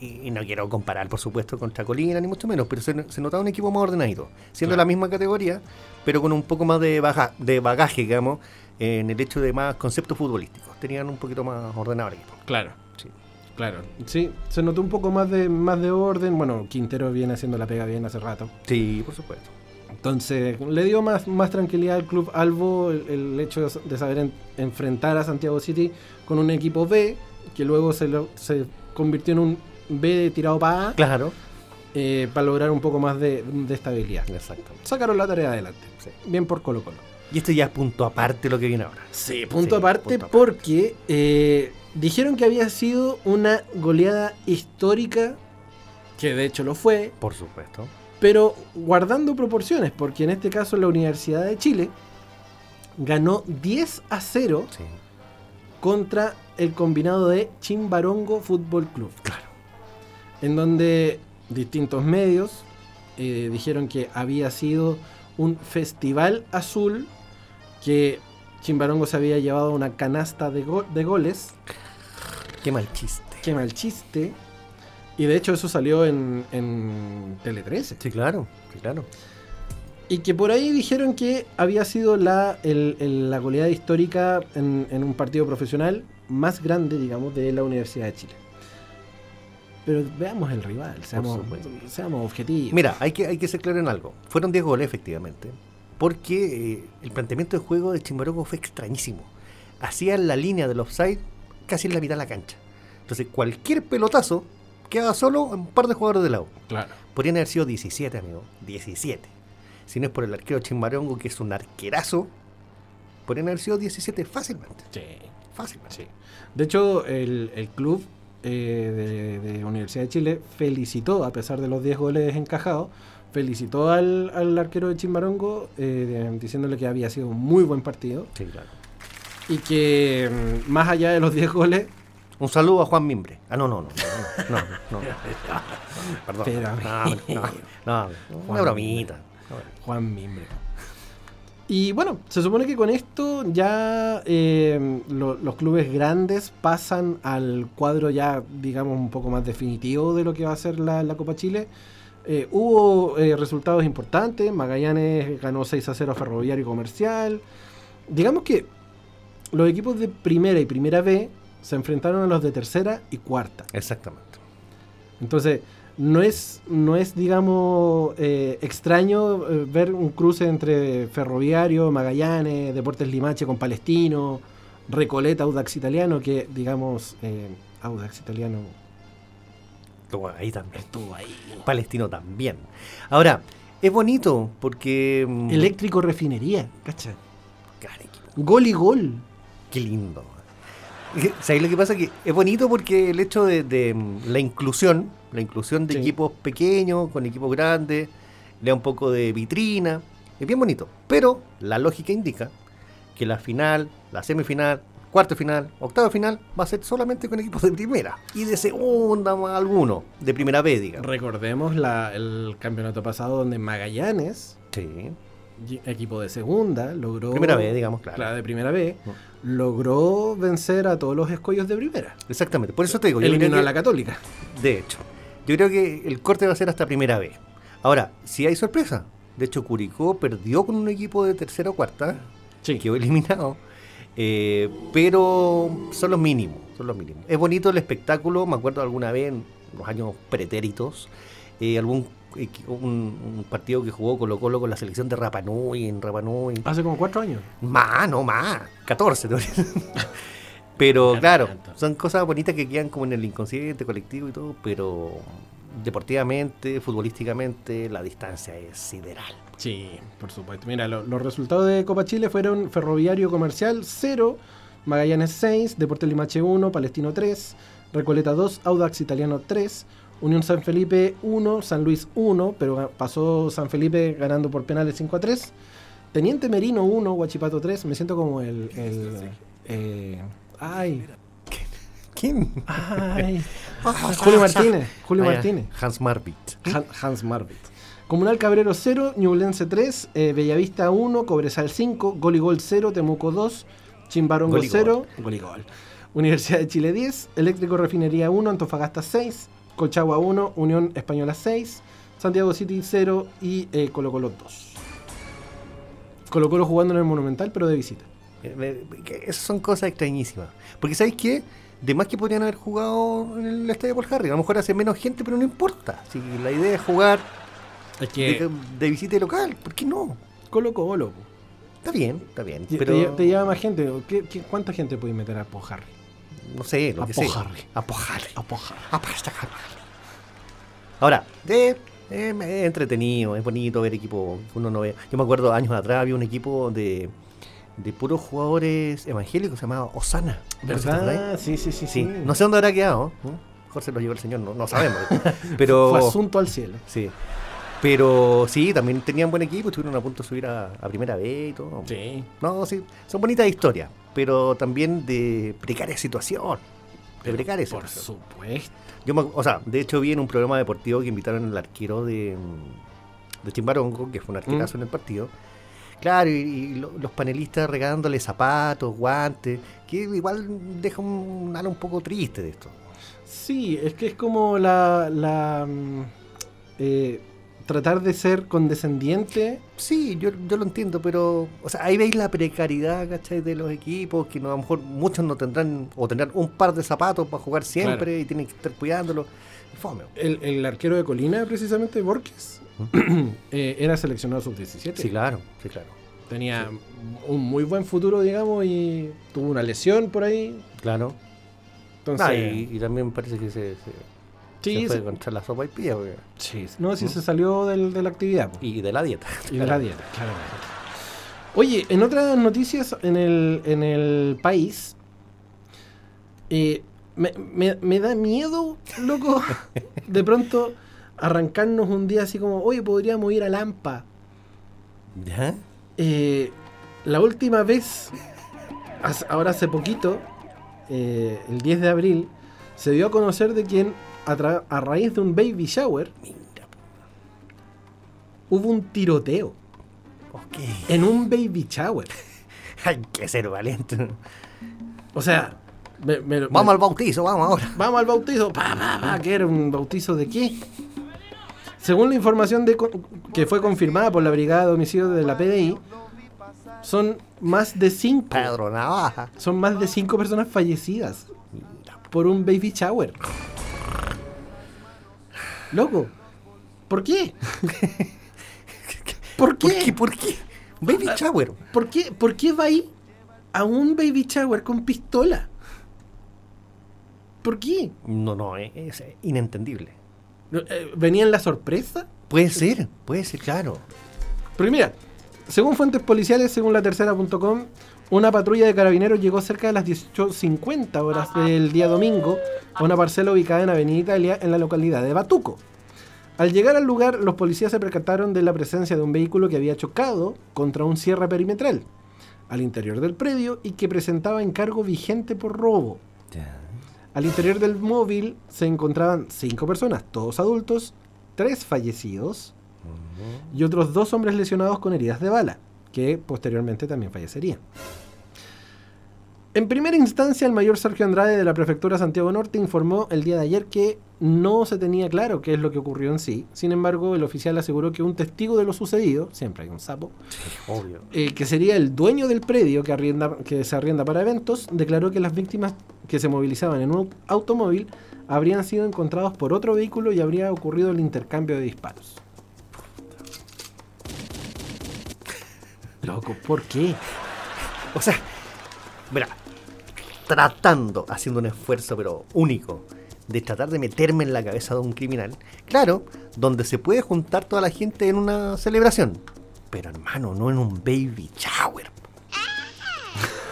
y, y no quiero comparar, por supuesto, contra Colina, ni mucho menos, pero se, se notaba un equipo más ordenadito, siendo Claro. la misma categoría, pero con un poco más de, baja, de bagaje, digamos, en el hecho de más conceptos futbolísticos. Tenían un poquito más ordenado el equipo. Claro. Sí. Claro, sí, se notó un poco más de más de orden. Bueno, Quintero viene haciendo la pega bien hace rato. Sí, por supuesto. Entonces, le dio más, más tranquilidad al club Albo el, el hecho de, de saber en- enfrentar a Santiago City con un equipo B, que luego se, lo- se convirtió en un B tirado para A, Claro. eh, para lograr un poco más de, de estabilidad. Exacto. Sacaron la tarea adelante. Sí. Bien por Colo Colo. Y esto ya es punto aparte lo que viene ahora. Sí, punto Sí, aparte punto aparte. porque eh, dijeron que había sido una goleada histórica, que de hecho lo fue, Por supuesto. pero guardando proporciones, porque en este caso la Universidad de Chile ganó 10 a 0 Sí. contra el combinado de Chimbarongo Fútbol Club. Claro. En donde distintos medios eh, dijeron que había sido un festival azul que Chimbarongo se había llevado una canasta de, go- de goles. Qué mal chiste. Qué mal chiste. Y de hecho eso salió en, en Tele 13. Sí, claro. Sí, claro. Y que por ahí dijeron que había sido la, el- el- la goleada histórica en, en un partido profesional más grande, digamos, de la Universidad de Chile. Pero veamos el rival, seamos, seamos objetivos. Mira, hay que, hay que ser claro en algo. Fueron 10 goles, efectivamente. Porque eh, el planteamiento de juego de Chimbarongo fue extrañísimo. Hacían la línea del offside casi en la mitad de la cancha. Entonces, cualquier pelotazo quedaba solo un par de jugadores de lado. Claro. Podrían haber sido 17, amigo. 17. Si no es por el arquero Chimbarongo, que es un arquerazo, podrían haber sido 17 fácilmente. Sí, Fácilmente. sí. De hecho, el, el club eh, de, de Universidad de Chile felicitó, a pesar de los 10 goles encajados, felicitó al, al arquero de Chimbarongo eh, de- diciéndole que había sido un muy buen partido Sí, claro. y que mm, más allá de los 10 goles, Un saludo a Juan Mimbre. Ah, no, no, no. No, no, no. no, Perdón. Pero, No, no, no, una bromita. Juan Mimbre. Y bueno, se supone que con esto ya eh, lo- los clubes grandes pasan al cuadro ya, digamos, un poco más definitivo de lo que va a ser la, la Copa Chile. Eh, hubo eh, resultados importantes, Magallanes ganó 6 a 0 a Ferroviario Comercial. Digamos que los equipos de primera y primera B se enfrentaron a los de tercera y cuarta. Exactamente. Entonces, no es, no es digamos, eh, extraño eh, ver un cruce entre Ferroviario, Magallanes, Deportes Limache con Palestino, Recoleta, Audax Italiano, que, digamos, eh, Audax Italiano Estuvo ahí también. estuvo ahí. Palestino también. Ahora, es bonito porque. mm, Eléctrico Refinería, ¿cacha? Gol y gol. Qué lindo. ¿Sabes lo que pasa? Que es bonito porque el hecho de, de, mm, la inclusión, la inclusión de Sí. equipos pequeños con equipos grandes, le da un poco de vitrina, es bien bonito. Pero la lógica indica que la final, la semifinal, cuarto final, octavo final, va a ser solamente con equipos de primera y de segunda más alguno, de primera B, digamos. Recordemos la- el campeonato pasado donde Magallanes, Sí. equipo de segunda, logró... Primera B, digamos, claro. Claro, de primera B, logró vencer a todos los escollos de primera. Exactamente. Por eso te digo, Eliminó a la Católica. De hecho, yo creo que el corte va a ser hasta primera vez. Ahora, si hay sorpresa. De hecho, Curicó perdió con un equipo de tercera o cuarta, Sí. quedó eliminado. eh, pero son los mínimos, son los mínimos. Es bonito el espectáculo, me acuerdo alguna vez en los años pretéritos, eh, algún equi- un, un partido que jugó Colo Colo con la selección de Rapanui, en Rapanui. Hace como cuatro años. Más, no más, 14. te voy a decir. pero claro, tanto. son cosas bonitas que quedan como en el inconsciente colectivo y todo, pero deportivamente, futbolísticamente, la distancia es sideral. Sí, por supuesto. Mira, lo- los resultados de Copa Chile fueron Ferroviario Comercial 0, Magallanes 6, Deportes Limache 1, Palestino 3, Recoleta 2, Audax Italiano 3, Unión San Felipe 1, San Luis 1, pero pasó San Felipe ganando por penales 5 a 3, Teniente Merino 1, Huachipato 3, me siento como el... el eh, ay, ¿Quién? ay. Julio Martínez, Julio Ah, Martínez. Hans Marbit. Han- Hans Marvit. Comunal Cabrero 0, Ñublense 3, eh, Bellavista 1, Cobresal 5, Gol y Gol 0, Temuco 2, Chimbarongo Gol y 0, Gol y Gol. Universidad de Chile 10, Eléctrico Refinería 1, Antofagasta 6, Colchagua 1, Unión Española 6, Santiago City 0 y eh, Colo Colo 2. Colo Colo jugando en el Monumental, pero de visita. Que Esas son cosas extrañísimas. Porque ¿sabéis qué? De más que podrían haber jugado en el estadio Paul Harry. A lo mejor hace menos gente, pero no importa. Si la idea es jugar Es de, de visita local, ¿por qué no? Colo Colo. Está bien, está bien. Te, Pero te- te lleva más gente. ¿Qué, qué, cuánta gente puede meter a Pojarri? no sé, lo a que sea. Pojarri. A Pojarri. A Pojarri. A Pojarri. Ahora, eh, eh, es entretenido, es bonito ver equipo que uno no ve. Yo me acuerdo años atrás había un equipo de, de puros jugadores evangélicos, se llamaba Osana. ¿Verdad? Sí, sí, sí, Sí, sí. no sé dónde habrá quedado. ¿eh? Jorge lo llevó el señor, no, no sabemos. Pero, Fue asunto al cielo. sí. Pero sí, también tenían buen equipo, estuvieron a punto de subir a, a primera vez y todo. Sí. No, sí, son bonitas historias, pero también de precaria situación. De precaria Por situación. supuesto. Yo me- o sea, de hecho vi en un programa deportivo que invitaron al arquero de, de Chimbarongo, que fue un arquerazo Mm. en el partido. Claro, y, y lo- los panelistas regalándole zapatos, guantes, que igual deja un halo un poco triste de esto. Sí, es que es como la. la mm, eh, tratar de ser condescendiente. Sí, yo, yo lo entiendo, pero o sea, ahí veis la precariedad, ¿cachai? De los equipos, que no, a lo mejor muchos no tendrán, o tendrán un par de zapatos para jugar siempre Claro. y tienen que estar cuidándolo. Fome. El, el arquero de Colina, precisamente, Borges, eh, era seleccionado sub-17. Sí, claro, sí, claro. Tenía un muy buen futuro, digamos, y tuvo una lesión por ahí. Claro. Entonces, Ah, y, y también parece que se, se- sí, se fue sí, contra la sopa y pilla, porque- sí, no, sí se salió del- de la actividad. po. y de la dieta. Y de la dieta, claramente. Oye, en otras noticias en el, en el país, eh, me, me- me da miedo, loco, de pronto arrancarnos un día así como, oye, podríamos ir a Lampa. ¿Ya? Eh, la última vez, ahora hace poquito, eh, el 10 de abril, se dio a conocer de quien, a, raíz de un baby shower, hubo un tiroteo Ok. en un baby shower. Hay que ser valiente. O sea, me- me- Vamos me- al bautizo, vamos ahora. vamos al bautizo. Pa, pa, pa, ¿Qué era un bautizo de qué? Según la información de que fue confirmada por la Brigada de Homicidios de la PDI, son más de cinco. Pedro Navaja. Son más de cinco personas fallecidas por un baby shower. Loco, ¿por qué? ¿Por ¿Por qué? qué? ¿Por qué? Baby shower. ¿Por qué? ¿Por qué va ahí a un baby shower con pistola? ¿Por qué? No, no, es, es inentendible. Eh, ¿Venía en la sorpresa? Puede ser, puede ser, claro. Porque mira, según fuentes policiales, según la tercera.com, una patrulla de carabineros llegó cerca de las 18.50 horas del día domingo a una parcela ubicada en Avenida Italia en la localidad de Batuco. Al llegar al lugar, los policías se percataron de la presencia de un vehículo que había chocado contra un cierre perimetral al interior del predio y que presentaba encargo vigente por robo. Al interior del móvil se encontraban cinco personas, todos adultos, tres fallecidos y otros dos hombres lesionados con heridas de bala, que posteriormente también fallecerían. En primera instancia, el mayor Sergio Andrade de la prefectura Santiago Norte informó el día de ayer que no se tenía claro qué es lo que ocurrió en sí. Sin embargo, el oficial aseguró que un testigo de lo sucedido, siempre hay un sapo, Obvio. eh, que sería el dueño del predio que, arrienda, que se arrienda para eventos, declaró que las víctimas que se movilizaban en un automóvil habrían sido encontrados por otro vehículo y habría ocurrido el intercambio de disparos. Loco, ¿por qué? O sea, mira, tratando, haciendo un esfuerzo, pero único, de tratar de meterme en la cabeza de un criminal, claro, donde se puede juntar toda la gente en una celebración, pero hermano, no en un baby shower.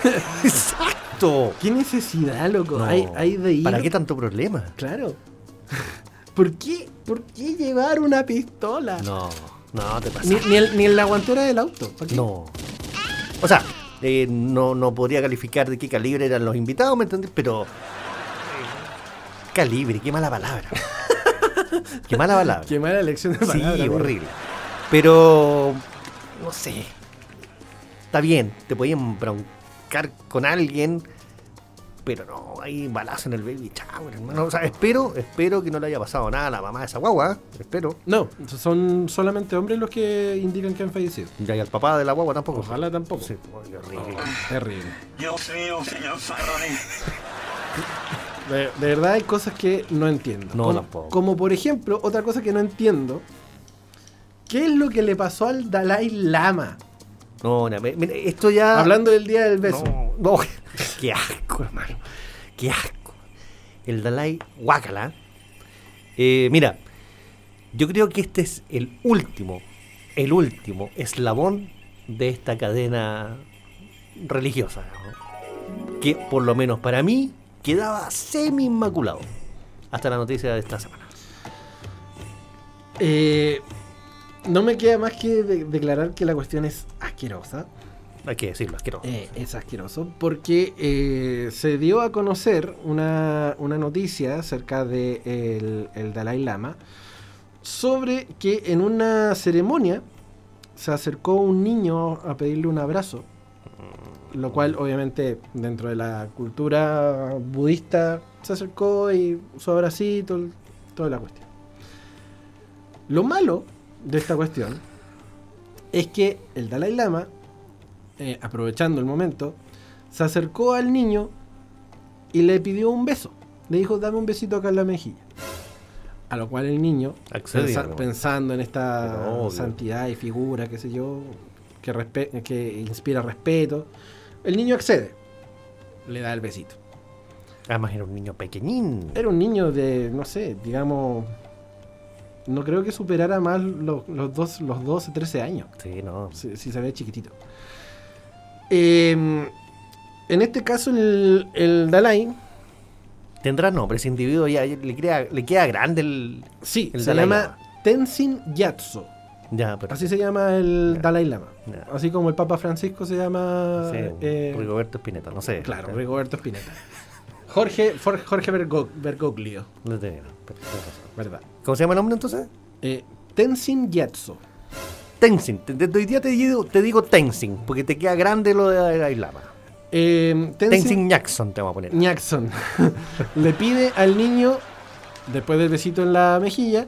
Exacto. ¿Qué necesidad, loco? No, Hay, hay de ir. ¿Para qué tanto problema? Claro. ¿Por qué? ¿Por qué llevar una pistola? No, no te pasa. Ni, ni el- ni en la guantera del auto. No. O sea, eh, no, no podría calificar de qué calibre eran los invitados, ¿me entendés? Pero. calibre, qué mala palabra. qué mala palabra. Qué mala elección de Sí, palabras. amigo. horrible. Pero, no sé. Está bien, te podían broncar con alguien, pero no, hay balazo en el baby shower, hermano. O sea, espero, espero que no le haya pasado nada a la mamá de esa guagua, ¿eh? espero. No, son solamente hombres los que indican que han fallecido. Ya y al papá de la guagua tampoco. Ojalá tampoco. Sí, qué horrible. Terrible. Dios mío, señor. De, de verdad hay cosas que no entiendo. No, como, tampoco. como por ejemplo, otra cosa que no entiendo. ¿Qué es lo que le pasó al Dalai Lama? No, no, mira, esto ya. Hablando del día del beso. No, no, qué asco, hermano. Qué asco. El Dalai Wakala. Eh, mira, yo creo que este es el último, el último eslabón de esta cadena religiosa. ¿no? Que por lo menos para mí quedaba semi inmaculado. Hasta la noticia de esta semana. Eh, no me queda más que de- declarar que la cuestión es asquerosa. Hay que decirlo, asqueroso. Eh, es asqueroso porque eh, se dio a conocer una, una noticia acerca de el, el Dalai Lama sobre que en una ceremonia se acercó un niño a pedirle un abrazo, lo cual obviamente dentro de la cultura budista se acercó y su abracito, toda la cuestión. Lo malo de esta cuestión es que el Dalai Lama eh, aprovechando el momento, se acercó al niño y le pidió un beso. Le dijo, dame un besito acá en la mejilla. A lo cual el niño, pensando en esta santidad y figura, qué sé yo, que, respe- que inspira respeto, el niño accede. Le da el besito. Además era un niño pequeñín. Era un niño de, no sé, digamos, no creo que superara más los, los, dos, los 12, 13 años. Sí, no. si, si se ve chiquitito. Eh, en este caso, el, el Dalai, Tendrá nombre ese individuo, ya, le, queda, le queda grande el. sí, El se Dalai llama Lama. Tenzin Gyatso. Ya, pero. Así se llama el Ya. Dalai Lama. Ya. Así como el Papa Francisco se llama. Sí, eh, Rigoberto Spinetta, no sé. claro, Rigoberto Spinetta. Jorge, Jorge Bergo- Bergoglio, lo tenía. ¿verdad? ¿Cómo se llama el nombre entonces? Eh, Tenzin Gyatso. Tenzin. Te- te- Hoy día te digo, te digo Tenzin, porque te queda grande lo de Dalai Lama. Eh, Tenzin Jackson te vamos a poner. Jackson le pide al niño, después del besito en la mejilla,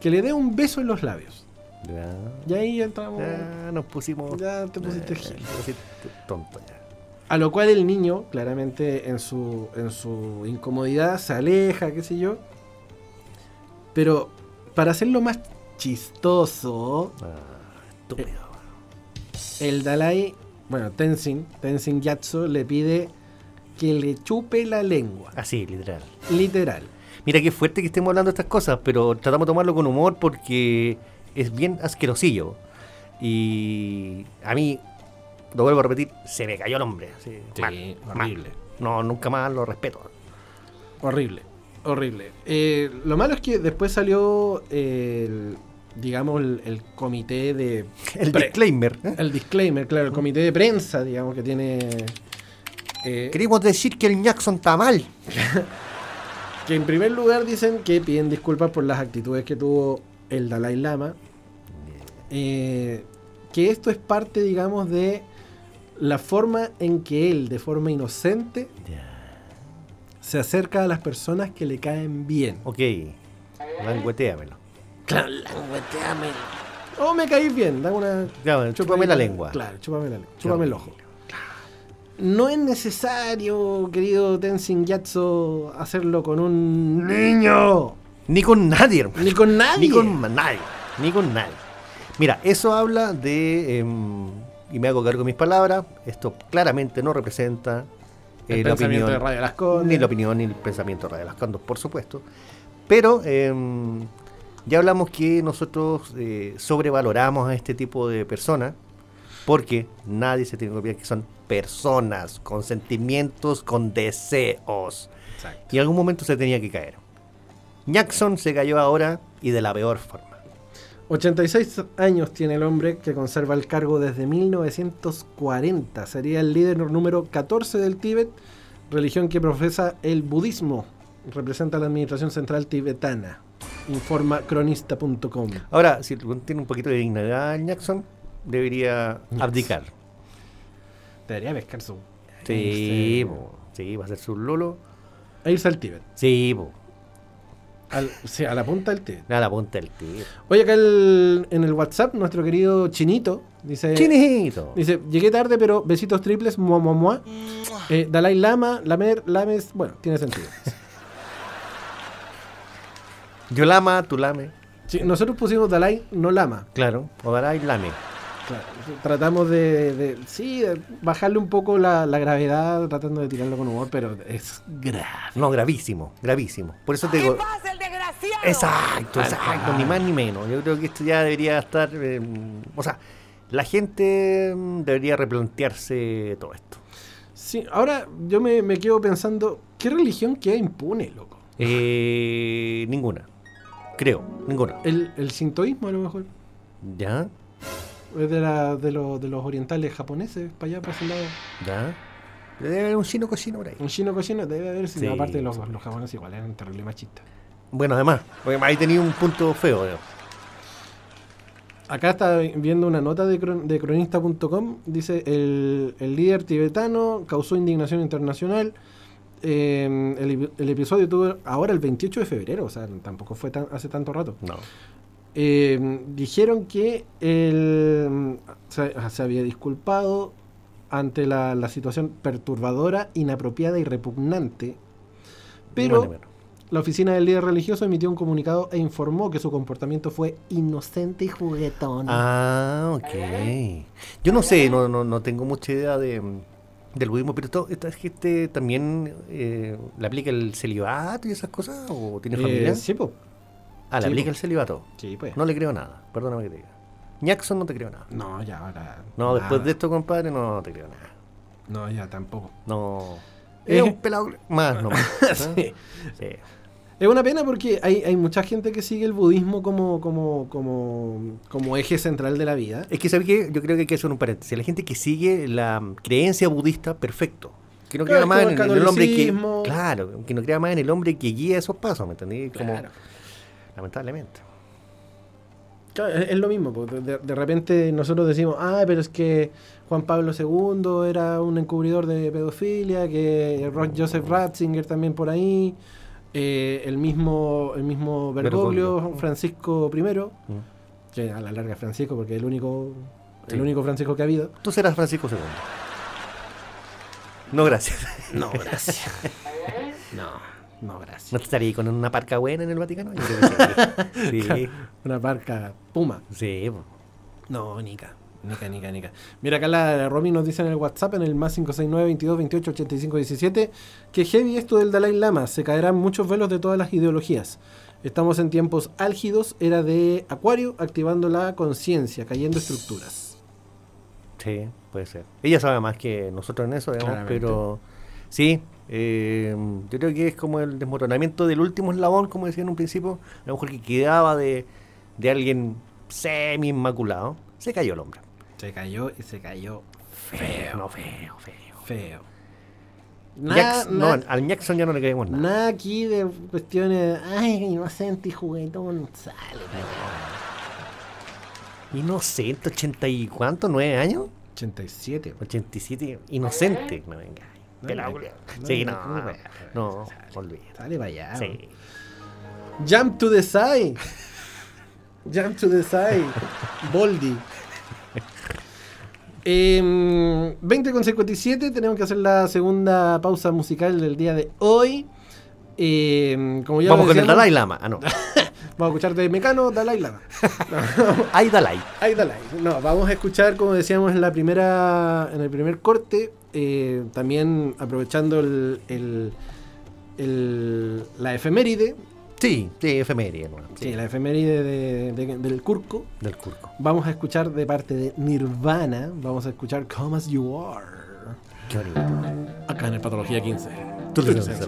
que le dé un beso en los labios. Ya, Y ahí entramos. ya nos pusimos. Ya te pusiste Eh, gil. te pusiste tonto ya. A lo cual el niño, claramente en su, en su incomodidad, se aleja, qué sé yo. Pero para hacerlo más chistoso, Ah, estúpido. el Dalai, bueno, Tenzin, Tenzin Gyatso le pide que le chupe la lengua. Así, literal. Literal. Mira qué fuerte que estemos hablando de estas cosas, pero tratamos de tomarlo con humor porque es bien asquerosillo. Y a mí, lo vuelvo a repetir, se me cayó el hombre. así, mal. horrible. No, nunca más lo respeto. Horrible, horrible. Eh, lo malo es que después salió el, digamos, el, el comité de... El disclaimer. ¿eh? El disclaimer, claro, el comité de prensa, digamos, que tiene... eh, Queremos decir que el Jackson está mal. que en primer lugar dicen que piden disculpas por las actitudes que tuvo el Dalai Lama. eh, que esto es parte, digamos, de la forma en que él, de forma inocente, se acerca a las personas que le caen bien. Ok, langueteamelo. Claro, langueteame. Oh, me caís bien, da una. Ya, chúpame la lengua. Claro, chúpame la lengua. Chúpame el ojo. No es necesario, querido Tenzin Gyatso, hacerlo con un niño. Ni con nadie, hermano. Ni con nadie. Ni con nadie. Ni con nadie. Mira, eso habla de. em, y me hago cargo de mis palabras. Esto claramente no representa El eh, la pensamiento opinión. de Radio. Ni la opinión ni el pensamiento de Radio Las Condes, por supuesto. Pero em, ya hablamos que nosotros eh, sobrevaloramos a este tipo de personas. Porque nadie se tiene que olvidar que son personas con sentimientos, con deseos. Exacto. Y en algún momento se tenía que caer. Jackson se cayó ahora y de la peor forma. 86 años tiene el hombre que conserva el cargo desde 1940. Sería el líder número 14 del Tíbet, religión que profesa el budismo. Representa la administración central tibetana. informa cronista.com. Ahora, si tiene un poquito de dignidad Jackson, debería abdicar. Debería pescar su. Sí, po, sí, va a ser su Lolo. e irse al Tíbet. Sí, po. Al- a la punta del Tíbet. a la punta del tío. Oye, acá el- en el WhatsApp, nuestro querido Chinito dice. Chinito. Dice, llegué tarde, pero besitos triples, mua, mua, mua. Eh, Dalai Lama, Lamer, Lames, bueno, tiene sentido. Yo lama, tú lame. Sí, nosotros pusimos Dalai, no Lama. Claro. O y lame. Tratamos de, de- sí, de bajarle un poco la, la gravedad, tratando de tirarlo con humor, pero es grave. No, gravísimo, gravísimo. Por eso te digo. Exacto, exacto, ni más ni menos. Yo creo que esto ya debería estar. eh, o sea, la gente mm, debería replantearse todo esto. Sí, ahora yo me, me quedo pensando, ¿qué religión queda impune, loco? Eh, ninguna. Creo, ninguna. El, el sintoísmo a lo mejor. ¿Ya? Es de, la, de, los- de los orientales japoneses, para allá, para ese lado. ¿Ya? Debe haber un chino cochino por ahí. Un chino cochino debe haber, Sí, aparte los, los japoneses igual eran terrible machistas. Bueno, además, porque ahí tenía un punto feo. digamos. Acá está viendo una nota de, cron- de cronista.com. Dice: el, el líder tibetano causó indignación internacional. Eh, el, el episodio tuvo ahora el 28 de febrero, o sea, tampoco fue tan- hace tanto rato. No. Eh, dijeron que él se, se había disculpado ante la, la situación perturbadora, inapropiada y repugnante. Pero la oficina del líder religioso emitió un comunicado e informó que su comportamiento fue inocente y juguetón. Ah, ok. Yo no sé, no, no, no tengo mucha idea de, mm, del budismo, pero todo, esta gente también eh, le aplica el celibato y esas cosas, o tiene Eh, familia. sí, po. Ah, le sí, aplica po. el celibato. Sí, pues. No le creo nada, perdóname que te diga. Jackson no te creo nada. No, ya ahora. No, después de esto, compadre, no, te creo nada. No, ya tampoco. No. Eh. Es un pelado más nomás. ¿ah? Sí. Sí. Es una pena porque hay, hay mucha gente que sigue el budismo como, como, como, como eje central de la vida. Es que, ¿sabes qué? Yo creo que hay que hacer un paréntesis. La gente que sigue la creencia budista, perfecto. Que no Claro, crea más en, el hombre que. Claro, que no crea más en el hombre que guía esos pasos, ¿me entendí? Como, Claro. Lamentablemente. Claro, es, es lo mismo, porque de, de repente nosotros decimos, ah, pero es que Juan Pablo II era un encubridor de pedofilia, que Joseph Ratzinger también por ahí, eh, el mismo el mismo Bergoglio, Bergoglio. Francisco I, Mm. que a la larga Francisco, porque es el único, Sí. el único Francisco que ha habido. Tú serás Francisco II. No, gracias. No, gracias. no, no, gracias. ¿No estaría con una parca buena en el Vaticano? Yo creo que sí. Sí. Una barca Puma. Sí, po. No, Nica. Nica, Nica, Nica. Mira, acá la Romy nos dice en el WhatsApp, en el más 569 22 28 85 17, que heavy esto del Dalai Lama, se caerán muchos velos de todas las ideologías. Estamos en tiempos álgidos, era de Acuario, activando la conciencia, cayendo estructuras. Sí, puede ser. Ella sabe más que nosotros en eso, digamos, Claramente. pero sí, eh, yo creo que es como el desmoronamiento del último eslabón, como decía en un principio, a lo mejor que quedaba de, de alguien semi inmaculado. Se cayó el hombre. Se cayó y se cayó Feo, no, feo, feo. feo. Nada, no, al Jackson ya no le creemos nada. nada aquí de cuestiones, ay, inocente y juguetón, sale. Inocente, 80 y cuánto, 9 años, 87. 87, inocente. No venga. Pelado, no, sí, no, no, no, olvídate. Sale para allá. Sí. Jump to the side. Jump to the side. Boldy. Em, 20 con 57. Tenemos que hacer la segunda pausa musical del día de hoy. Em, como ya Vamos con el Dalai Lama. Ah, no. Vamos a escuchar de Mecano, Dalai Lama. Hay Dalai. Ay, Dalai. No, vamos a escuchar, como decíamos en la primera, en el primer corte, eh, también aprovechando el, el- el- la efeméride, Sí, sí, efeméride. ¿no? sí, la efeméride de- de- del Curco. Del Curco. Vamos a escuchar de parte de Nirvana, vamos a escuchar Come As You Are. Qué bonito. Acá en el Patología 15. Tú le sabes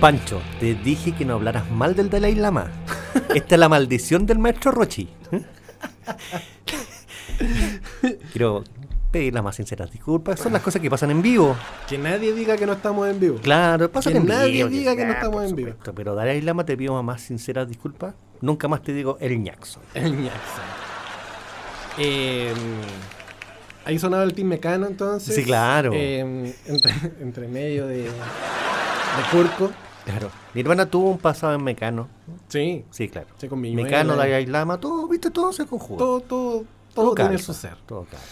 Pancho, te dije que no hablaras mal del Dalai Lama. Esta es la maldición del maestro Rochi. Quiero pedir las más sinceras disculpas. Son las cosas que pasan en vivo. Que nadie diga que no estamos en vivo. Claro, pasan Que en nadie vivo. diga que no estamos en vivo. Pero Dalai Lama te pido más sinceras disculpas. Nunca más te digo el Jackson. El Jackson. Eh, ahí sonaba el Team Mecano entonces. Sí, claro. Eh, entre, entre medio de, de Curco. Claro. Mi hermana tuvo un pasado en Mecano. Sí. Sí, claro. Sí, con Viñuela. Mecano, Dalai Lama, todo, viste, todo se conjuga. Todo, todo, todo, tiene su ser. Todo calza.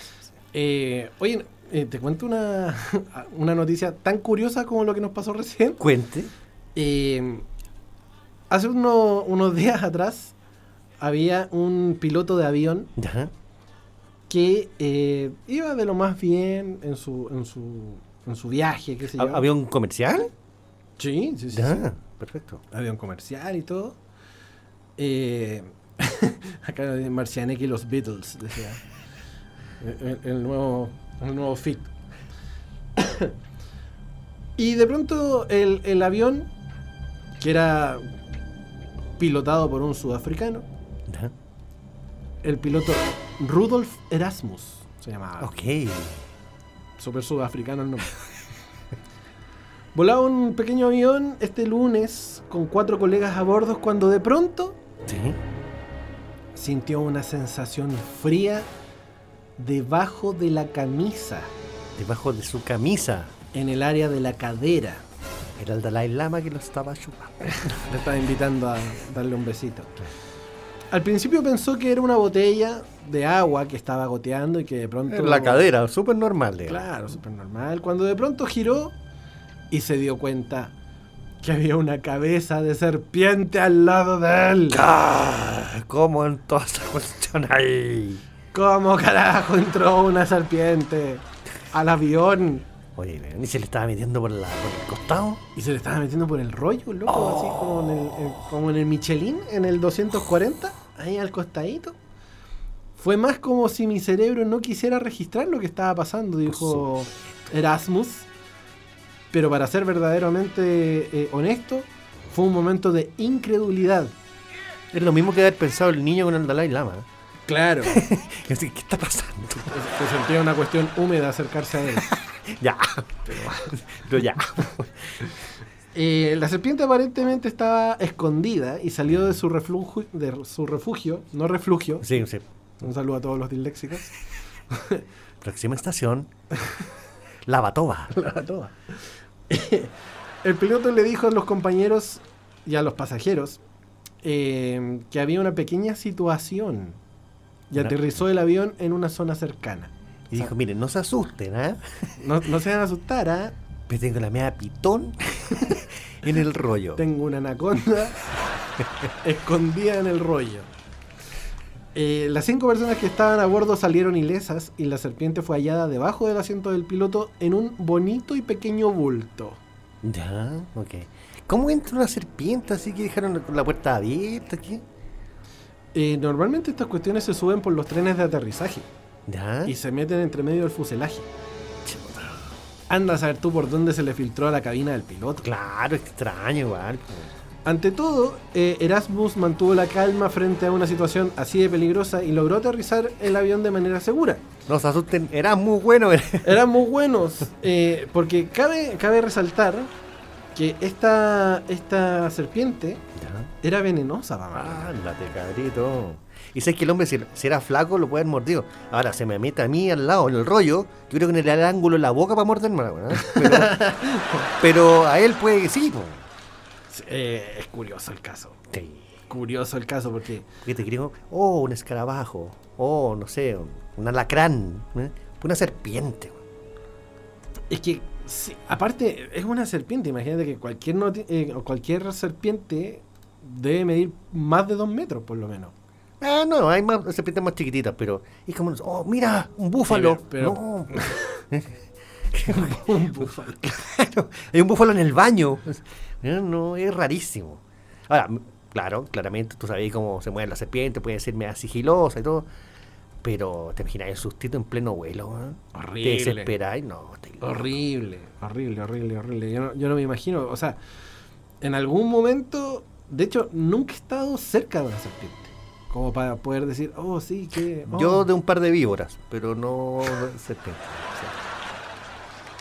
Eh, oye, eh, te cuento una, una noticia tan curiosa como lo que nos pasó recién. Cuente. Eh, hace uno- unos días atrás había un piloto de avión que eh, iba de lo más bien en su, en su, en su viaje, qué sé yo. ¿Ha- ¿Había un comercial? Sí, sí, sí, sí. Ya, perfecto. Avión comercial y todo. Eh, acá en Marcianeque y los Beatles, decía. El, el nuevo, el nuevo fit. y de pronto el, el avión, que era pilotado por un sudafricano, el piloto Rudolf Erasmus, se llamaba. Ok. Super sudafricano el nombre. Volaba un pequeño avión este lunes con cuatro colegas a bordo cuando de pronto Sí. sintió una sensación fría debajo de la camisa, Debajo de su camisa en el área de la cadera. era el Dalai Lama que lo estaba chupando. Le estaba invitando a darle un besito. Al principio pensó que era una botella de agua que estaba goteando y que de pronto... En la cadera, súper normal. Claro, súper normal. Cuando de pronto giró y se dio cuenta que había una cabeza de serpiente al lado de él. Ah, ¿Cómo en toda esa cuestión ahí? ¿Cómo carajo entró una serpiente al avión? Oye, ni se le estaba metiendo por, la, por el costado. Y se le estaba metiendo por el rollo, loco, así como en, el, en- como en el Michelin, en el 240, ahí al costadito. Fue más como si mi cerebro no quisiera registrar lo que estaba pasando, dijo Erasmus. Pero para ser verdaderamente eh, honesto, fue un momento de incredulidad. Es lo mismo que haber pensado el niño con el Dalai Lama. Claro. ¿Qué está pasando? Se sentía una cuestión húmeda acercarse a él. Ya. Pero ya. Eh, la serpiente aparentemente estaba escondida y salió de su refugio, de su refugio, no refugio. Sí, sí. Un saludo a todos los disléxicos. Próxima estación. Lavatoba. La toda. El piloto le dijo a los compañeros y a los pasajeros eh, que había una pequeña situación y aterrizó el avión en una zona cercana. Y dijo, miren, no se asusten, ¿ah? No, no se van a asustar, ¿ah? Pero tengo la media pitón en el rollo. Tengo una anaconda escondida en el rollo. Eh, las cinco personas que estaban a bordo salieron ilesas y la serpiente fue hallada debajo del asiento del piloto en un bonito y pequeño bulto. Ya, ok. ¿Cómo entra una serpiente así que dejaron la puerta abierta aquí? Eh, normalmente estas cuestiones se suben por los trenes de aterrizaje Ya. y se meten entre medio del fuselaje. Anda a saber tú por dónde se le filtró a la cabina del piloto. Claro, extraño igual. Ante todo, eh, Erasmus mantuvo la calma frente a una situación así de peligrosa y logró aterrizar el avión de manera segura. No se asusten, era muy bueno. muy buenos, eh, porque cabe, cabe resaltar que esta, esta serpiente Ya. era venenosa, mamá. Ándate, cabrito. Y sabes que el hombre, si, si era flaco, lo puede haber mordido. Ahora se me mete a mí al lado, en el rollo. Yo creo que en el ángulo de la boca para morderme. ¿no? Pero, pero a él puede que sí, po. Eh, es curioso el caso. Sí. Curioso el caso porque ¿Qué te creo? Oh, un escarabajo. Oh, no sé, un, alacrán. ¿eh? Una serpiente. es que sí, aparte es una serpiente. Imagínate que cualquier eh, cualquier serpiente debe medir más de dos metros por lo menos. Ah, no, hay más serpientes más chiquititas, pero es como, oh, mira, un búfalo. Sí, pero- No, Un búfalo. claro, hay un búfalo en el baño. No, no, es rarísimo. Ahora, claro, claramente tú sabes cómo se mueven las serpientes, puede ser media sigilosa y todo. Pero te imaginas el sustito en pleno vuelo, ¿eh? Horrible. Te desesperáis, no, te Horrible, horrible, horrible, horrible. Yo no, yo no me imagino, o sea, en algún momento, de hecho, nunca he estado cerca de una serpiente. Como para poder decir, oh, sí, que. oh". Yo de un par de víboras, pero no de serpiente.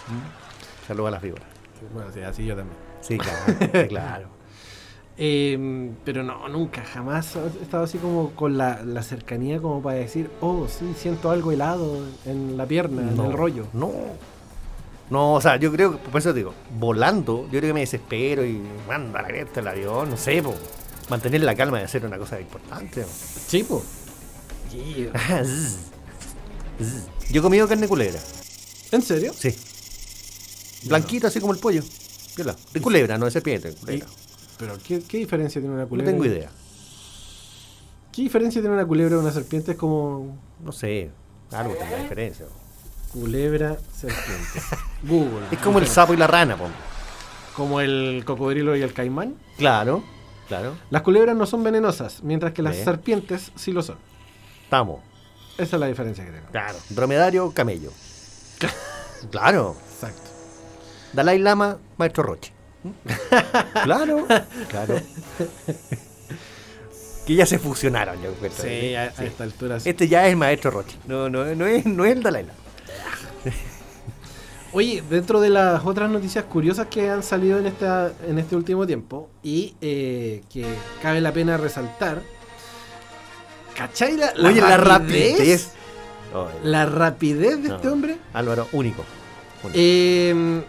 Sí. ¿Mm? Saludos a las víboras. Bueno, sí, así yo también. Sí, claro. claro. Eh, pero no, nunca, jamás he estado así como con la, la cercanía como para decir, oh, sí, siento algo helado en la pierna, en el rollo. No. No, o sea, yo creo que, por eso te digo, volando, yo creo que me desespero y mando a la cresta el avión, no sé, po. mantener la calma de ser una cosa importante. po. Sí, po. Yo he comido carne culebra, ¿En serio? sí. Blanquita, así como el pollo. Viola. De culebra, no de serpiente. culebra. Pero, ¿qué, qué diferencia tiene una No culebra? tengo idea. ¿Qué diferencia tiene una culebra de una serpiente? Es como No sé. Algo tendrá diferencia. culebra, serpiente. Google. Es como el sapo y la rana, po. Como el cocodrilo y el caimán. Claro, claro. Las culebras no son venenosas, mientras que las serpientes sí lo son. Estamos. Esa es la diferencia que tengo. Claro. Dromedario, camello. claro. Exacto. Dalai Lama, Maestro Roche. claro, claro. que ya se fusionaron, yo encuentro. Sí, a, a esta altura sí. Este ya es el Maestro Roche. No, no, no, es, no es el Dalai Lama. Oye, dentro de las otras noticias curiosas que han salido en, esta, en este último tiempo y eh, que cabe la pena resaltar, ¿cachai la, Oye, la rapidez. La rapidez de No. este hombre. Álvaro, único. único. Eh,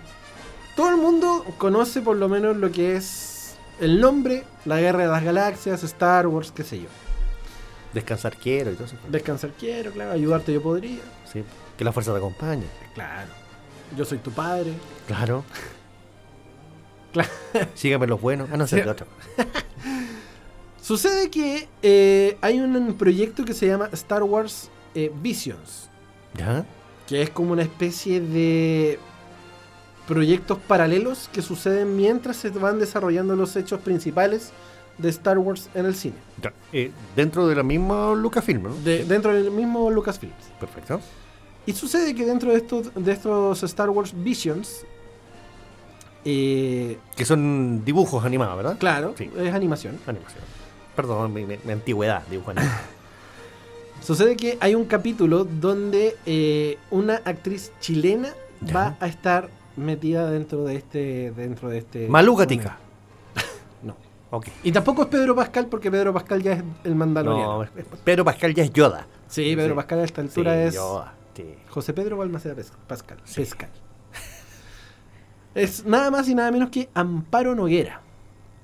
todo el mundo conoce por lo menos lo que es el nombre, la Guerra de las Galaxias, Star Wars, qué sé yo. Descansar quiero y todo eso. Descansar quiero, claro, ayudarte yo podría. Sí. Que la fuerza te acompañe. Claro. Yo soy tu padre. Claro. Claro. Sígame los buenos. Ah, no sé, Sí. otro. Sucede que eh, hay un proyecto que se llama Star Wars eh, Visions, ¿Ya? que es como una especie de proyectos paralelos que suceden mientras se van desarrollando los hechos principales de Star Wars en el cine, Ya. Eh, dentro de la misma Lucasfilm, ¿no? de- dentro del mismo Lucasfilms. Perfecto. Y sucede que dentro de estos, de estos Star Wars Visions, eh, Que son dibujos animados, ¿verdad? claro, Sí. es animación. Animación. Perdón, mi, mi- mi antigüedad, dibujo animado. Sucede que hay un capítulo donde eh, una actriz chilena Ya. va a estar metida dentro de este dentro de este Malugatica. No. Ok. Y tampoco es Pedro Pascal porque Pedro Pascal ya es el mandaloriano. No, Pedro Pascal ya es Yoda. sí, Pedro sí. Pascal a esta altura Sí, es Yoda. Sí. José Pedro Balmaceda Pascal. Sí. Pascal. Es nada más y nada menos que Amparo Noguera.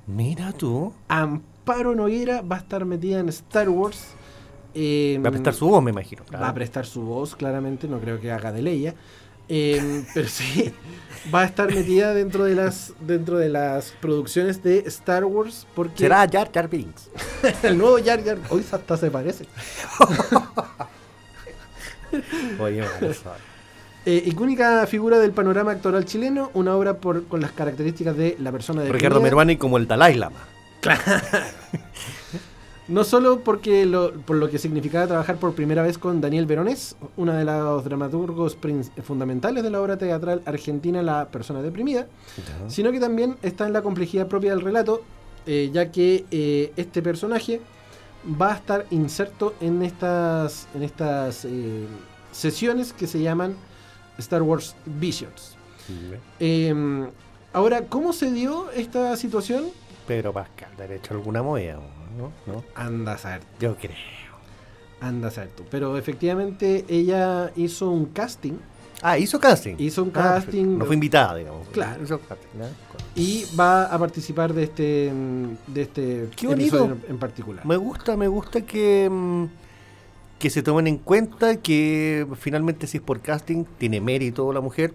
Mira tú. Amparo Noguera va a estar metida en Star Wars. eh, Va a prestar su voz, me imagino. Va a prestar su voz, claramente, no creo que haga de Leia. Eh, pero sí, va a estar metida dentro de las dentro de las producciones de Star Wars porque Será Jar Jar Binks. el nuevo Jar Jar hoy hasta se parece. Oye. Eh, icónica figura del panorama actoral chileno, una obra por, con las características de la persona de Ricardo Meruani como el Dalai Lama. No solo porque lo, por lo que significaba trabajar por primera vez con Daniel Veronés, uno de los dramaturgos fundamentales de la obra teatral argentina La persona deprimida, sino que también está en la complejidad propia del relato, eh, ya que eh, este personaje va a estar inserto en estas, en estas eh, sesiones que se llaman Star Wars Visions. Eh, ahora, ¿cómo se dio esta situación? Pedro Pascal, ¿te ha hecho alguna movida? ¿No? ¿No? Anda a saber, Yo creo. anda a saber tú. Pero efectivamente ella hizo un casting Ah, hizo casting. Hizo un Ah, casting. No fue invitada, digamos. Claro. Hizo casting, ¿no? y va a participar de este de este Qué bonito. episodio en particular. Me gusta, me gusta que, mm, que se tomen en cuenta que finalmente si es por casting, tiene mérito la mujer.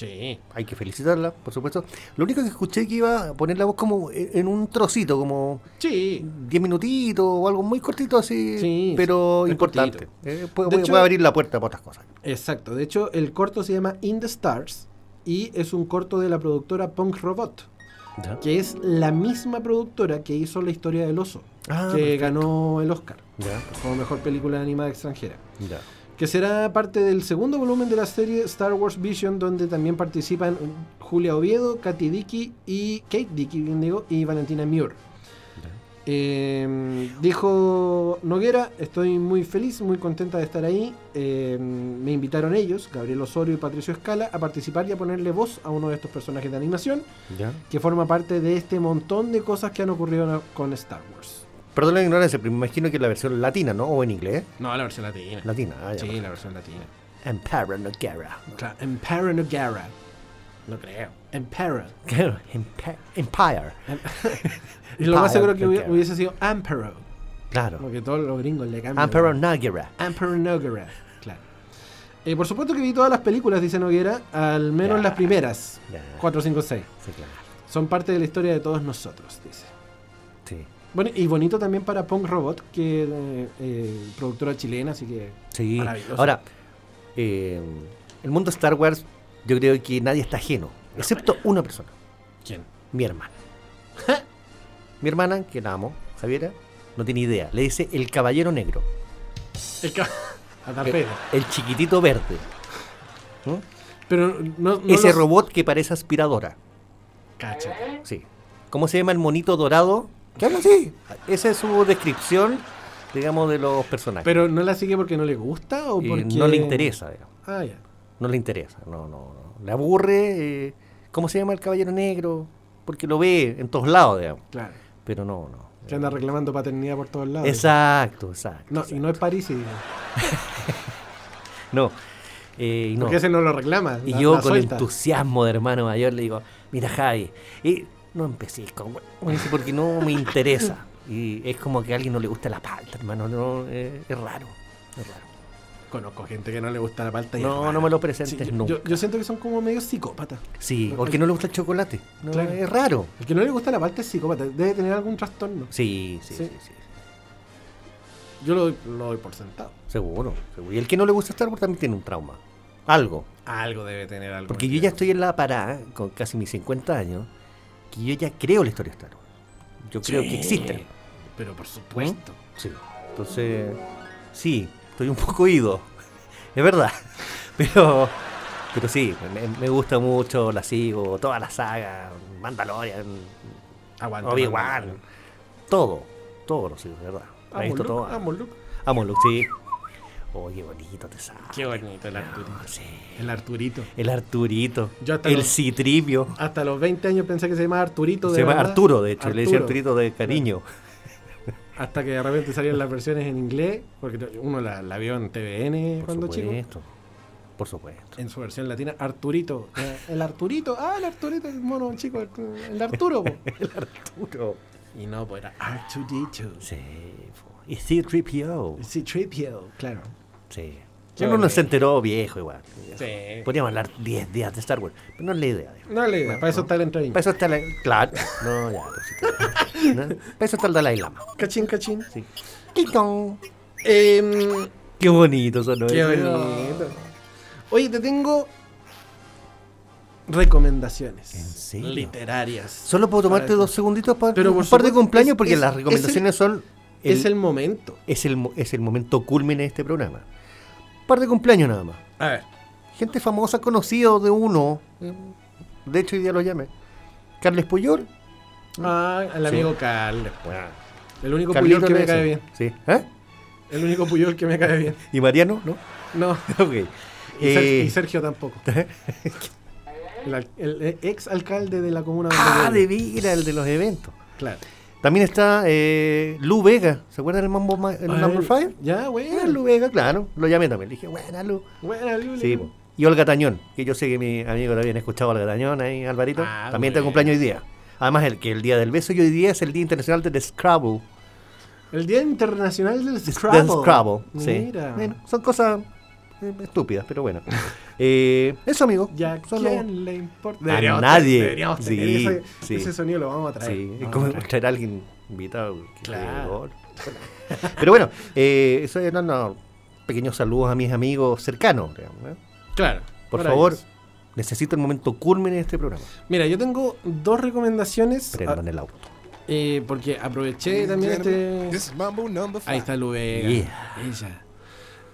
Sí. Hay que felicitarla, por supuesto. Lo único que escuché que iba a poner la voz como en en un trocito, como Sí. 10 minutitos o algo muy cortito así, Sí, pero importante. Eh, puede, De puede hecho- abrir la puerta para otras cosas. Exacto. De hecho, el corto se llama In the Stars y es un corto de la productora Punk Robot, que es la misma productora que hizo La historia del oso, Ah, que perfecto. ganó el Oscar Ya, como mejor película animada extranjera. ya. Que será parte del segundo volumen de la serie Star Wars Vision, donde también participan Julia Oviedo, Katy Dickey y Kate Dickey, bien digo, y Valentina Muir. Eh, dijo Noguera, estoy muy feliz, muy contenta de estar ahí. Eh, me invitaron ellos, Gabriel Osorio y Patricio Escala, a participar y a ponerle voz a uno de estos personajes de animación, ¿Ya? que forma parte de este montón de cosas que han ocurrido con Star Wars. Perdón la ignorancia, pero me imagino que es la versión latina, ¿no? O en inglés. No, la versión latina. Latina, ah, ya. Sí, la versión latina. Emperor Noguera. Claro, Emperor Noguera. No creo. Emperor. Claro, Empire. Y lo más Empire seguro que hubiese sido Emperor. Claro. Porque todos los gringos le cambian. Emperor Noguera. Emperor Noguera. Claro. Eh, por supuesto que vi todas las películas, dice Noguera, al menos las primeras. Ya. 4, 5, 6. Sí, claro. Son parte de la historia de todos nosotros, dice. Bueno, y bonito también para Punk Robot, que eh, eh, productora chilena, así que Sí. Maravilloso. Ahora, eh, el mundo Star Wars, yo creo que nadie está ajeno, excepto una persona, ¿Quién? mi hermana. mi hermana, que la amo, Javiera, no tiene idea. Le dice el caballero negro, El ca- chiquitito verde. ¿Mm? Pero no, no Ese los- robot que parece aspiradora. Cacha. Sí. ¿Cómo se llama el monito dorado? ¿Qué habla así? Esa es su descripción, digamos, de los personajes. Pero no la sigue porque no le gusta o porque no le interesa, digamos. Ah, ya. No le interesa, no, no, no. Le aburre. eh, ¿Cómo se llama el caballero negro? Porque lo ve en todos lados, digamos. Claro. Pero no, no. Que anda reclamando paternidad por todos lados. Exacto, exacto. No, y no es París, digo. No. eh, no. Porque ese no lo reclama. Y la- yo la con entusiasmo de hermano mayor le digo, mira Javi, y no empecés con... dice, porque no me interesa. Y es como que a alguien no le gusta la palta, hermano. No, eh, es raro. Es raro. Conozco gente que no le gusta la palta y No, no me lo presentes yo, nunca. yo- yo siento que son como medio psicópatas. Sí, porque no le gusta el chocolate. No, Claro. Es raro. El que no le gusta la palta es psicópata. Debe tener algún trastorno. Sí, sí, Sí. sí, sí. Yo lo doy, lo doy por sentado. Seguro, seguro. Y el que no le gusta Star Wars también tiene un trauma. Algo. Algo debe tener algo. Porque yo ya estoy en la parada, con casi mis 50 años, que yo ya creo la historia de Star Wars. Yo creo que existen. Pero por supuesto. Sí. Entonces, sí, estoy un poco ido. Es verdad. Pero, pero sí, me, me gusta mucho, la sigo, toda la saga, Mandalorian. Obi-Wan, todo, todo lo sigo, de verdad. Amo Luke, todo. amo Luke. Amo Luke, sí. Oh, qué bonito te sale. Qué bonito el Arturito. Sí. El Arturito. El Arturito. Yo hasta el los- Citripio. Hasta los 20 años pensé que se llamaba Arturito. de Se llama. Arturo, de hecho. Le decía Arturo. Arturito de cariño. Hasta que de repente salían las versiones en inglés. Porque uno la, la vio en TVN Por cuando chico. supuesto. Por supuesto. En su versión latina, Arturito. Eh, El Arturito. Ah, el Arturito, el mono chico. El, Arturo. El Arturo. y no, pues era Arturito. Sí. po. Y C-3PO. Sí, Tripio, claro. Sí. Uno no se enteró viejo igual. Sí. Podríamos hablar 10 días de Star Wars, pero no es la idea. No le digas, para eso está el entrevista. Para eso está la... Claro. No, ya. pues. Para eso está el Dalai Lama. Cachín, cachín. Sí. Em, Qué bonito sonó qué bonito. Oye, te tengo recomendaciones. ¿En serio? Literarias. Solo puedo tomarte dos segunditos para Pero un par de cumpleaños es- porque es- las es recomendaciones son... el- es el momento. es el, es el momento culmine de este programa. Par de cumpleaños nada más. A ver. Gente famosa, conocido de uno. eh, De hecho, hoy día lo llamé. Carles Puyol. Ah, el Sí. amigo Carles. El único Carlito Puyol que me cae bien. Sí. ¿Eh? El único Puyol que me cae bien. ¿Y Mariano? ¿No? No. ok. Y, Eh, y Sergio tampoco. el, al- el ex alcalde de la comuna ah, vivo. de Vira, el de los eventos. Claro. También está eh, Lu Vega. ¿Se acuerdan del Mambo Ma- el Ay, Number 5? Ya, Ah, bueno. Lu Vega, claro. Lo llamé también. Le dije, buena Lu. Buena, Luli. Sí, po. Y Olga Tañón, que yo sé que mi amigo también ha escuchado a Olga Tañón ahí, Alvarito. Ah, también está cumpleaños hoy día. Además, el que el día del beso y hoy día es el Día Internacional del Scrabble. El Día Internacional del Del Scrabble. Scrabble, sí. Mira. Bueno, son cosas eh, estúpidas, pero bueno. Eh, eso, amigo. Ya, Solo- ¿quién le importa? A nadie. tener- deberíamos tener Sí, ese, sí. ese sonido lo vamos a traer. Sí, es como a traer. traer a alguien invitado. Claro. Pero bueno, eh, eso eran unos pequeños saludos a mis amigos cercanos. digamos, ¿eh? Claro. Por favor, necesito el momento culmine de este programa. Mira, yo tengo dos recomendaciones. Prendan ah, el auto. eh, porque aproveché también este. Ahí está Lubega. Yeah. Ella.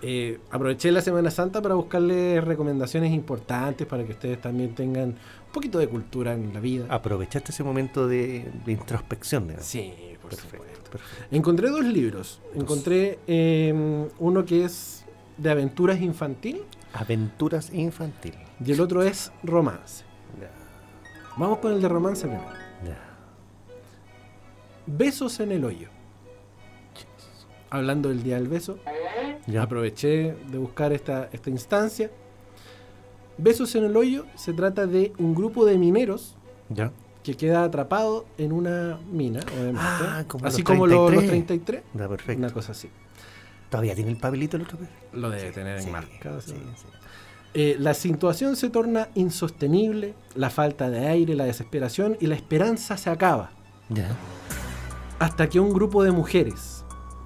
Eh, aproveché la Semana Santa para buscarles recomendaciones importantes para que ustedes también tengan un poquito de cultura en la vida. Aprovechaste ese momento de, de introspección, digamos. Sí, por Perfecto, supuesto. perfecto. Encontré dos libros. Encontré eh, uno que es de aventuras infantil Aventuras infantiles. y el otro es romance. Vamos con el de romance primero. ya. Besos en el hoyo. Hablando del día del beso, Ya. aproveché de buscar esta, esta instancia. Besos en el hoyo se trata de un grupo de mineros Ya. que queda atrapado en una mina, obviamente. Ah, como así los como los, los 33. 33. Ya, perfecto. Una cosa así. ¿Todavía tiene el papelito el otro? Lo debe tener Sí, enmarcado. Eh, la situación se torna insostenible, la falta de aire, la desesperación y la esperanza se acaba. Ya. Hasta que un grupo de mujeres,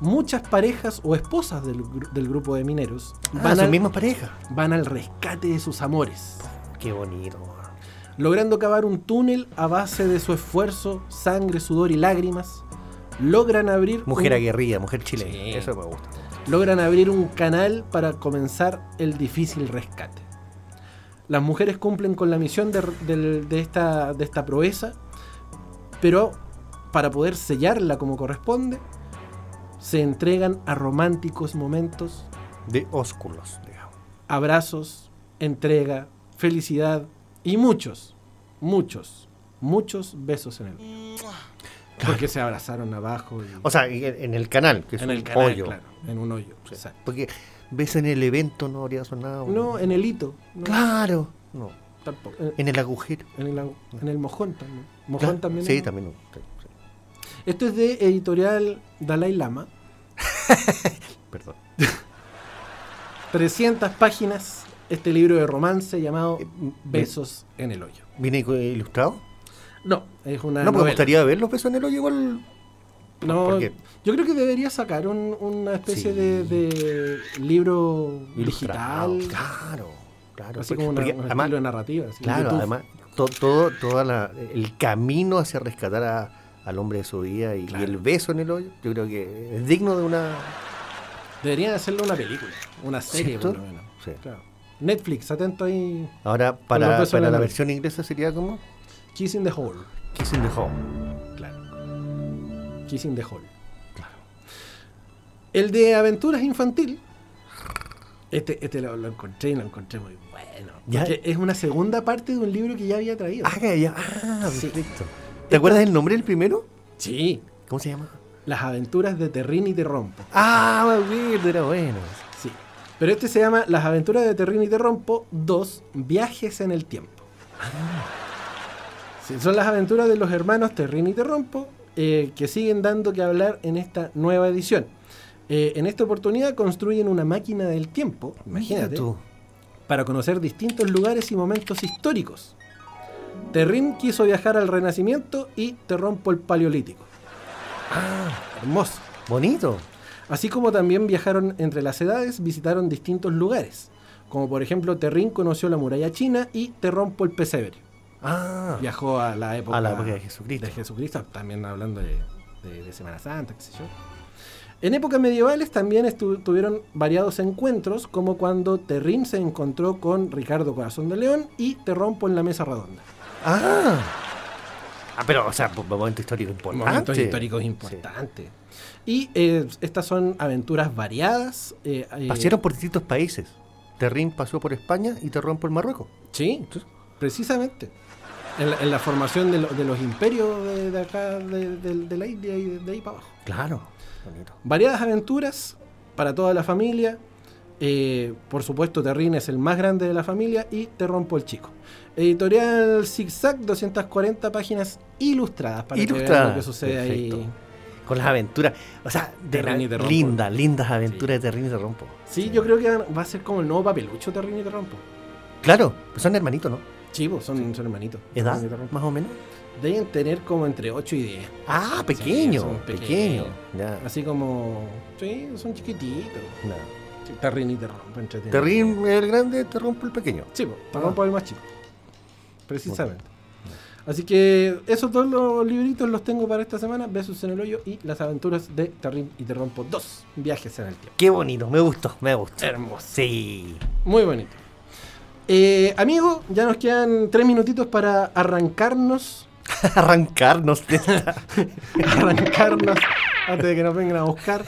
muchas parejas o esposas del, gru- del grupo de mineros, Ah, van, al, mismas parejas. van al rescate de sus amores, Qué bonito. logrando cavar un túnel a base de su esfuerzo, sangre, sudor y lágrimas. Logran abrir Mujer un- aguerrida, mujer chilena. Sí. Eso me gusta. logran abrir un canal para comenzar el difícil rescate. Las mujeres cumplen con la misión de esta, de esta proeza, pero para poder sellarla como corresponde, se entregan a románticos momentos, De ósculos, digamos. abrazos, entrega, felicidad y muchos, muchos, muchos besos en el Porque se abrazaron abajo. y- O sea, en el canal, que es en un el canal, hoyo. claro, en un hoyo. Sí. exacto. Porque ves en el evento no habría sonado. No, en el hito. no, Claro. No. tampoco. En, En el agujero. en el, agu- en el mojón también. Mojón Claro. también. Sí, ¿no? también. no. Esto es de editorial Dalai Lama. Perdón. 300 páginas. Este libro de romance llamado Eh, Besos en el hoyo. ¿Viene ilustrado? No, es una. No, me gustaría ver los besos en el hoyo igual. No, yo creo que debería sacar un- una especie Sí. de, de libro Ilustrado. digital. Claro, claro. Así porque- como una, un además, estilo de narrativa. así, Claro, además, to- todo, toda la- el camino hacia rescatar a- al hombre de su vida y, el beso en el hoyo, yo creo que es digno de una. Deberían hacerle una película, una serie ¿Cierto? por lo menos. Sí. Claro. Netflix, atento ahí. Ahora, para, para la versión inglesa sería como Kissing the Hole. Kissing the Home. Claro. Kissing the Hole. Claro. El de aventuras infantil. Este, este lo, lo encontré y lo encontré muy bueno. Ya. Es una segunda parte de un libro que ya había traído. Ah, ya, ya. Ah, Sí. ¿Te acuerdas del nombre del primero? Sí. ¿Cómo se llama? Las aventuras de Terrín y Terrompo. Ah, weird, era bueno. Sí. Pero este se llama Las aventuras de Terrín y Terrompo 2 Viajes en el tiempo. Sí, son las aventuras de los hermanos Terrín y Terrompo eh, que siguen dando que hablar en esta nueva edición. Eh, en esta oportunidad construyen una máquina del tiempo, imagínate, tú. para conocer distintos lugares y momentos históricos. Terrín quiso viajar al Renacimiento y Terrompo el Paleolítico. Ah, Hermoso. bonito. Así como también viajaron entre las edades, visitaron distintos lugares. Como por ejemplo, Terrín conoció la muralla china y Terrompo el pesebre. Ah, Viajó a la época, a la época de Jesucristo. de Jesucristo, también hablando de, de- de Semana Santa, qué sé yo. En épocas medievales también tuvieron variados encuentros, como cuando Terrín se encontró con Ricardo Corazón de León y Terrompo en la mesa redonda. Ah. Ah, pero, o sea, momento histórico importante. Momentos históricos importantes. Y eh, estas son aventuras variadas. eh, eh, Pasaron por distintos países. Terrín pasó por España y Terrón por Marruecos. Sí, precisamente. En la, en la formación de, lo- de los imperios de, de acá, de, la India y de, de ahí para abajo. Claro. Bonito. Variadas aventuras para toda la familia. Eh, por supuesto, Terrín es el más grande de la familia y Te rompo el chico. Editorial Zigzag, 240 páginas ilustradas para que vean Ilustradas, lo que sucede ahí. perfecto. Con las aventuras. O sea, de la- y Terrompo. lindas, lindas aventuras Sí. de Terrín y Terrompo. Sí, yo creo que va a ser como el nuevo papelucho Terrín y Te rompo. Claro, pues son hermanitos, ¿no? Chivos, son, son hermanitos. ¿Edad? Te rompo. Más o menos. Deben tener como entre 8 y 10. Ah, pequeño. pequeño. pequeños. Ya. Así como. Sí, son chiquititos. No. Sí, Terrín y te rompo entretenido. Terrín el grande, Terrompo el pequeño. Sí, po, te rompo el más chico. Precisamente. Así que esos dos los libritos los tengo para esta semana. Besos en el hoyo y las aventuras de Terrín y Te Rompo 2. Viajes en el tiempo. Qué bonito, me gustó, me gustó. Hermoso. Sí. Muy bonito. Eh, amigo, ya nos quedan tres minutitos para arrancarnos. Arrancarnos arrancarnos antes de que nos vengan a buscar.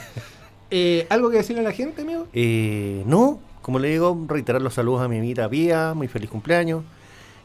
Eh, ¿Algo que decirle a la gente, amigo? Eh, no, como le digo, reiterar los saludos a mi amiguita Pía, muy feliz cumpleaños.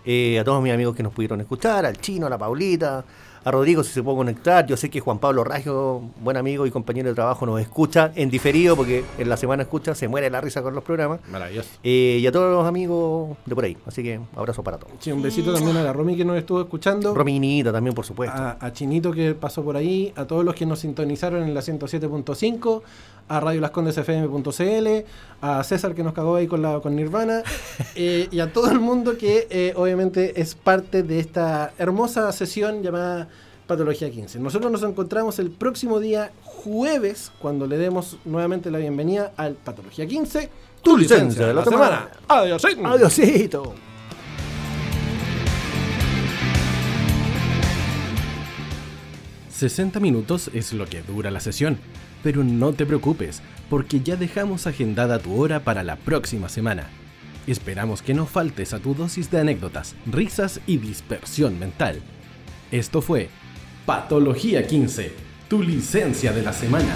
Eh, a todos mis amigos que nos pudieron escuchar, al chino, a la Paulita, a Rodrigo si se puede conectar. Yo sé que Juan Pablo Raggio, buen amigo y compañero de trabajo, nos escucha en diferido porque en la semana escucha, se muere la risa con los programas. Maravilloso. Eh, y a todos los amigos de por ahí. Así que abrazo para todos. Sí, un besito también a la Romy que nos estuvo escuchando. Rominita también, por supuesto. a, a Chinito que pasó por ahí, a todos los que nos sintonizaron en la 107.5, a radiolascondesfm.cl, a César que nos cagó ahí con, la, con Nirvana, eh, y a todo el mundo que eh, obviamente es parte de esta hermosa sesión llamada Patología 15. Nosotros nos encontramos el próximo día jueves cuando le demos nuevamente la bienvenida al Patología 15, tu licencia de la semana. Adiós. Adiosito. 60 minutos es lo que dura la sesión, pero no te preocupes, porque ya dejamos agendada tu hora para la próxima semana. Esperamos que no faltes a tu dosis de anécdotas, risas y dispersión mental. Esto fue Patología 15, tu licencia de la semana.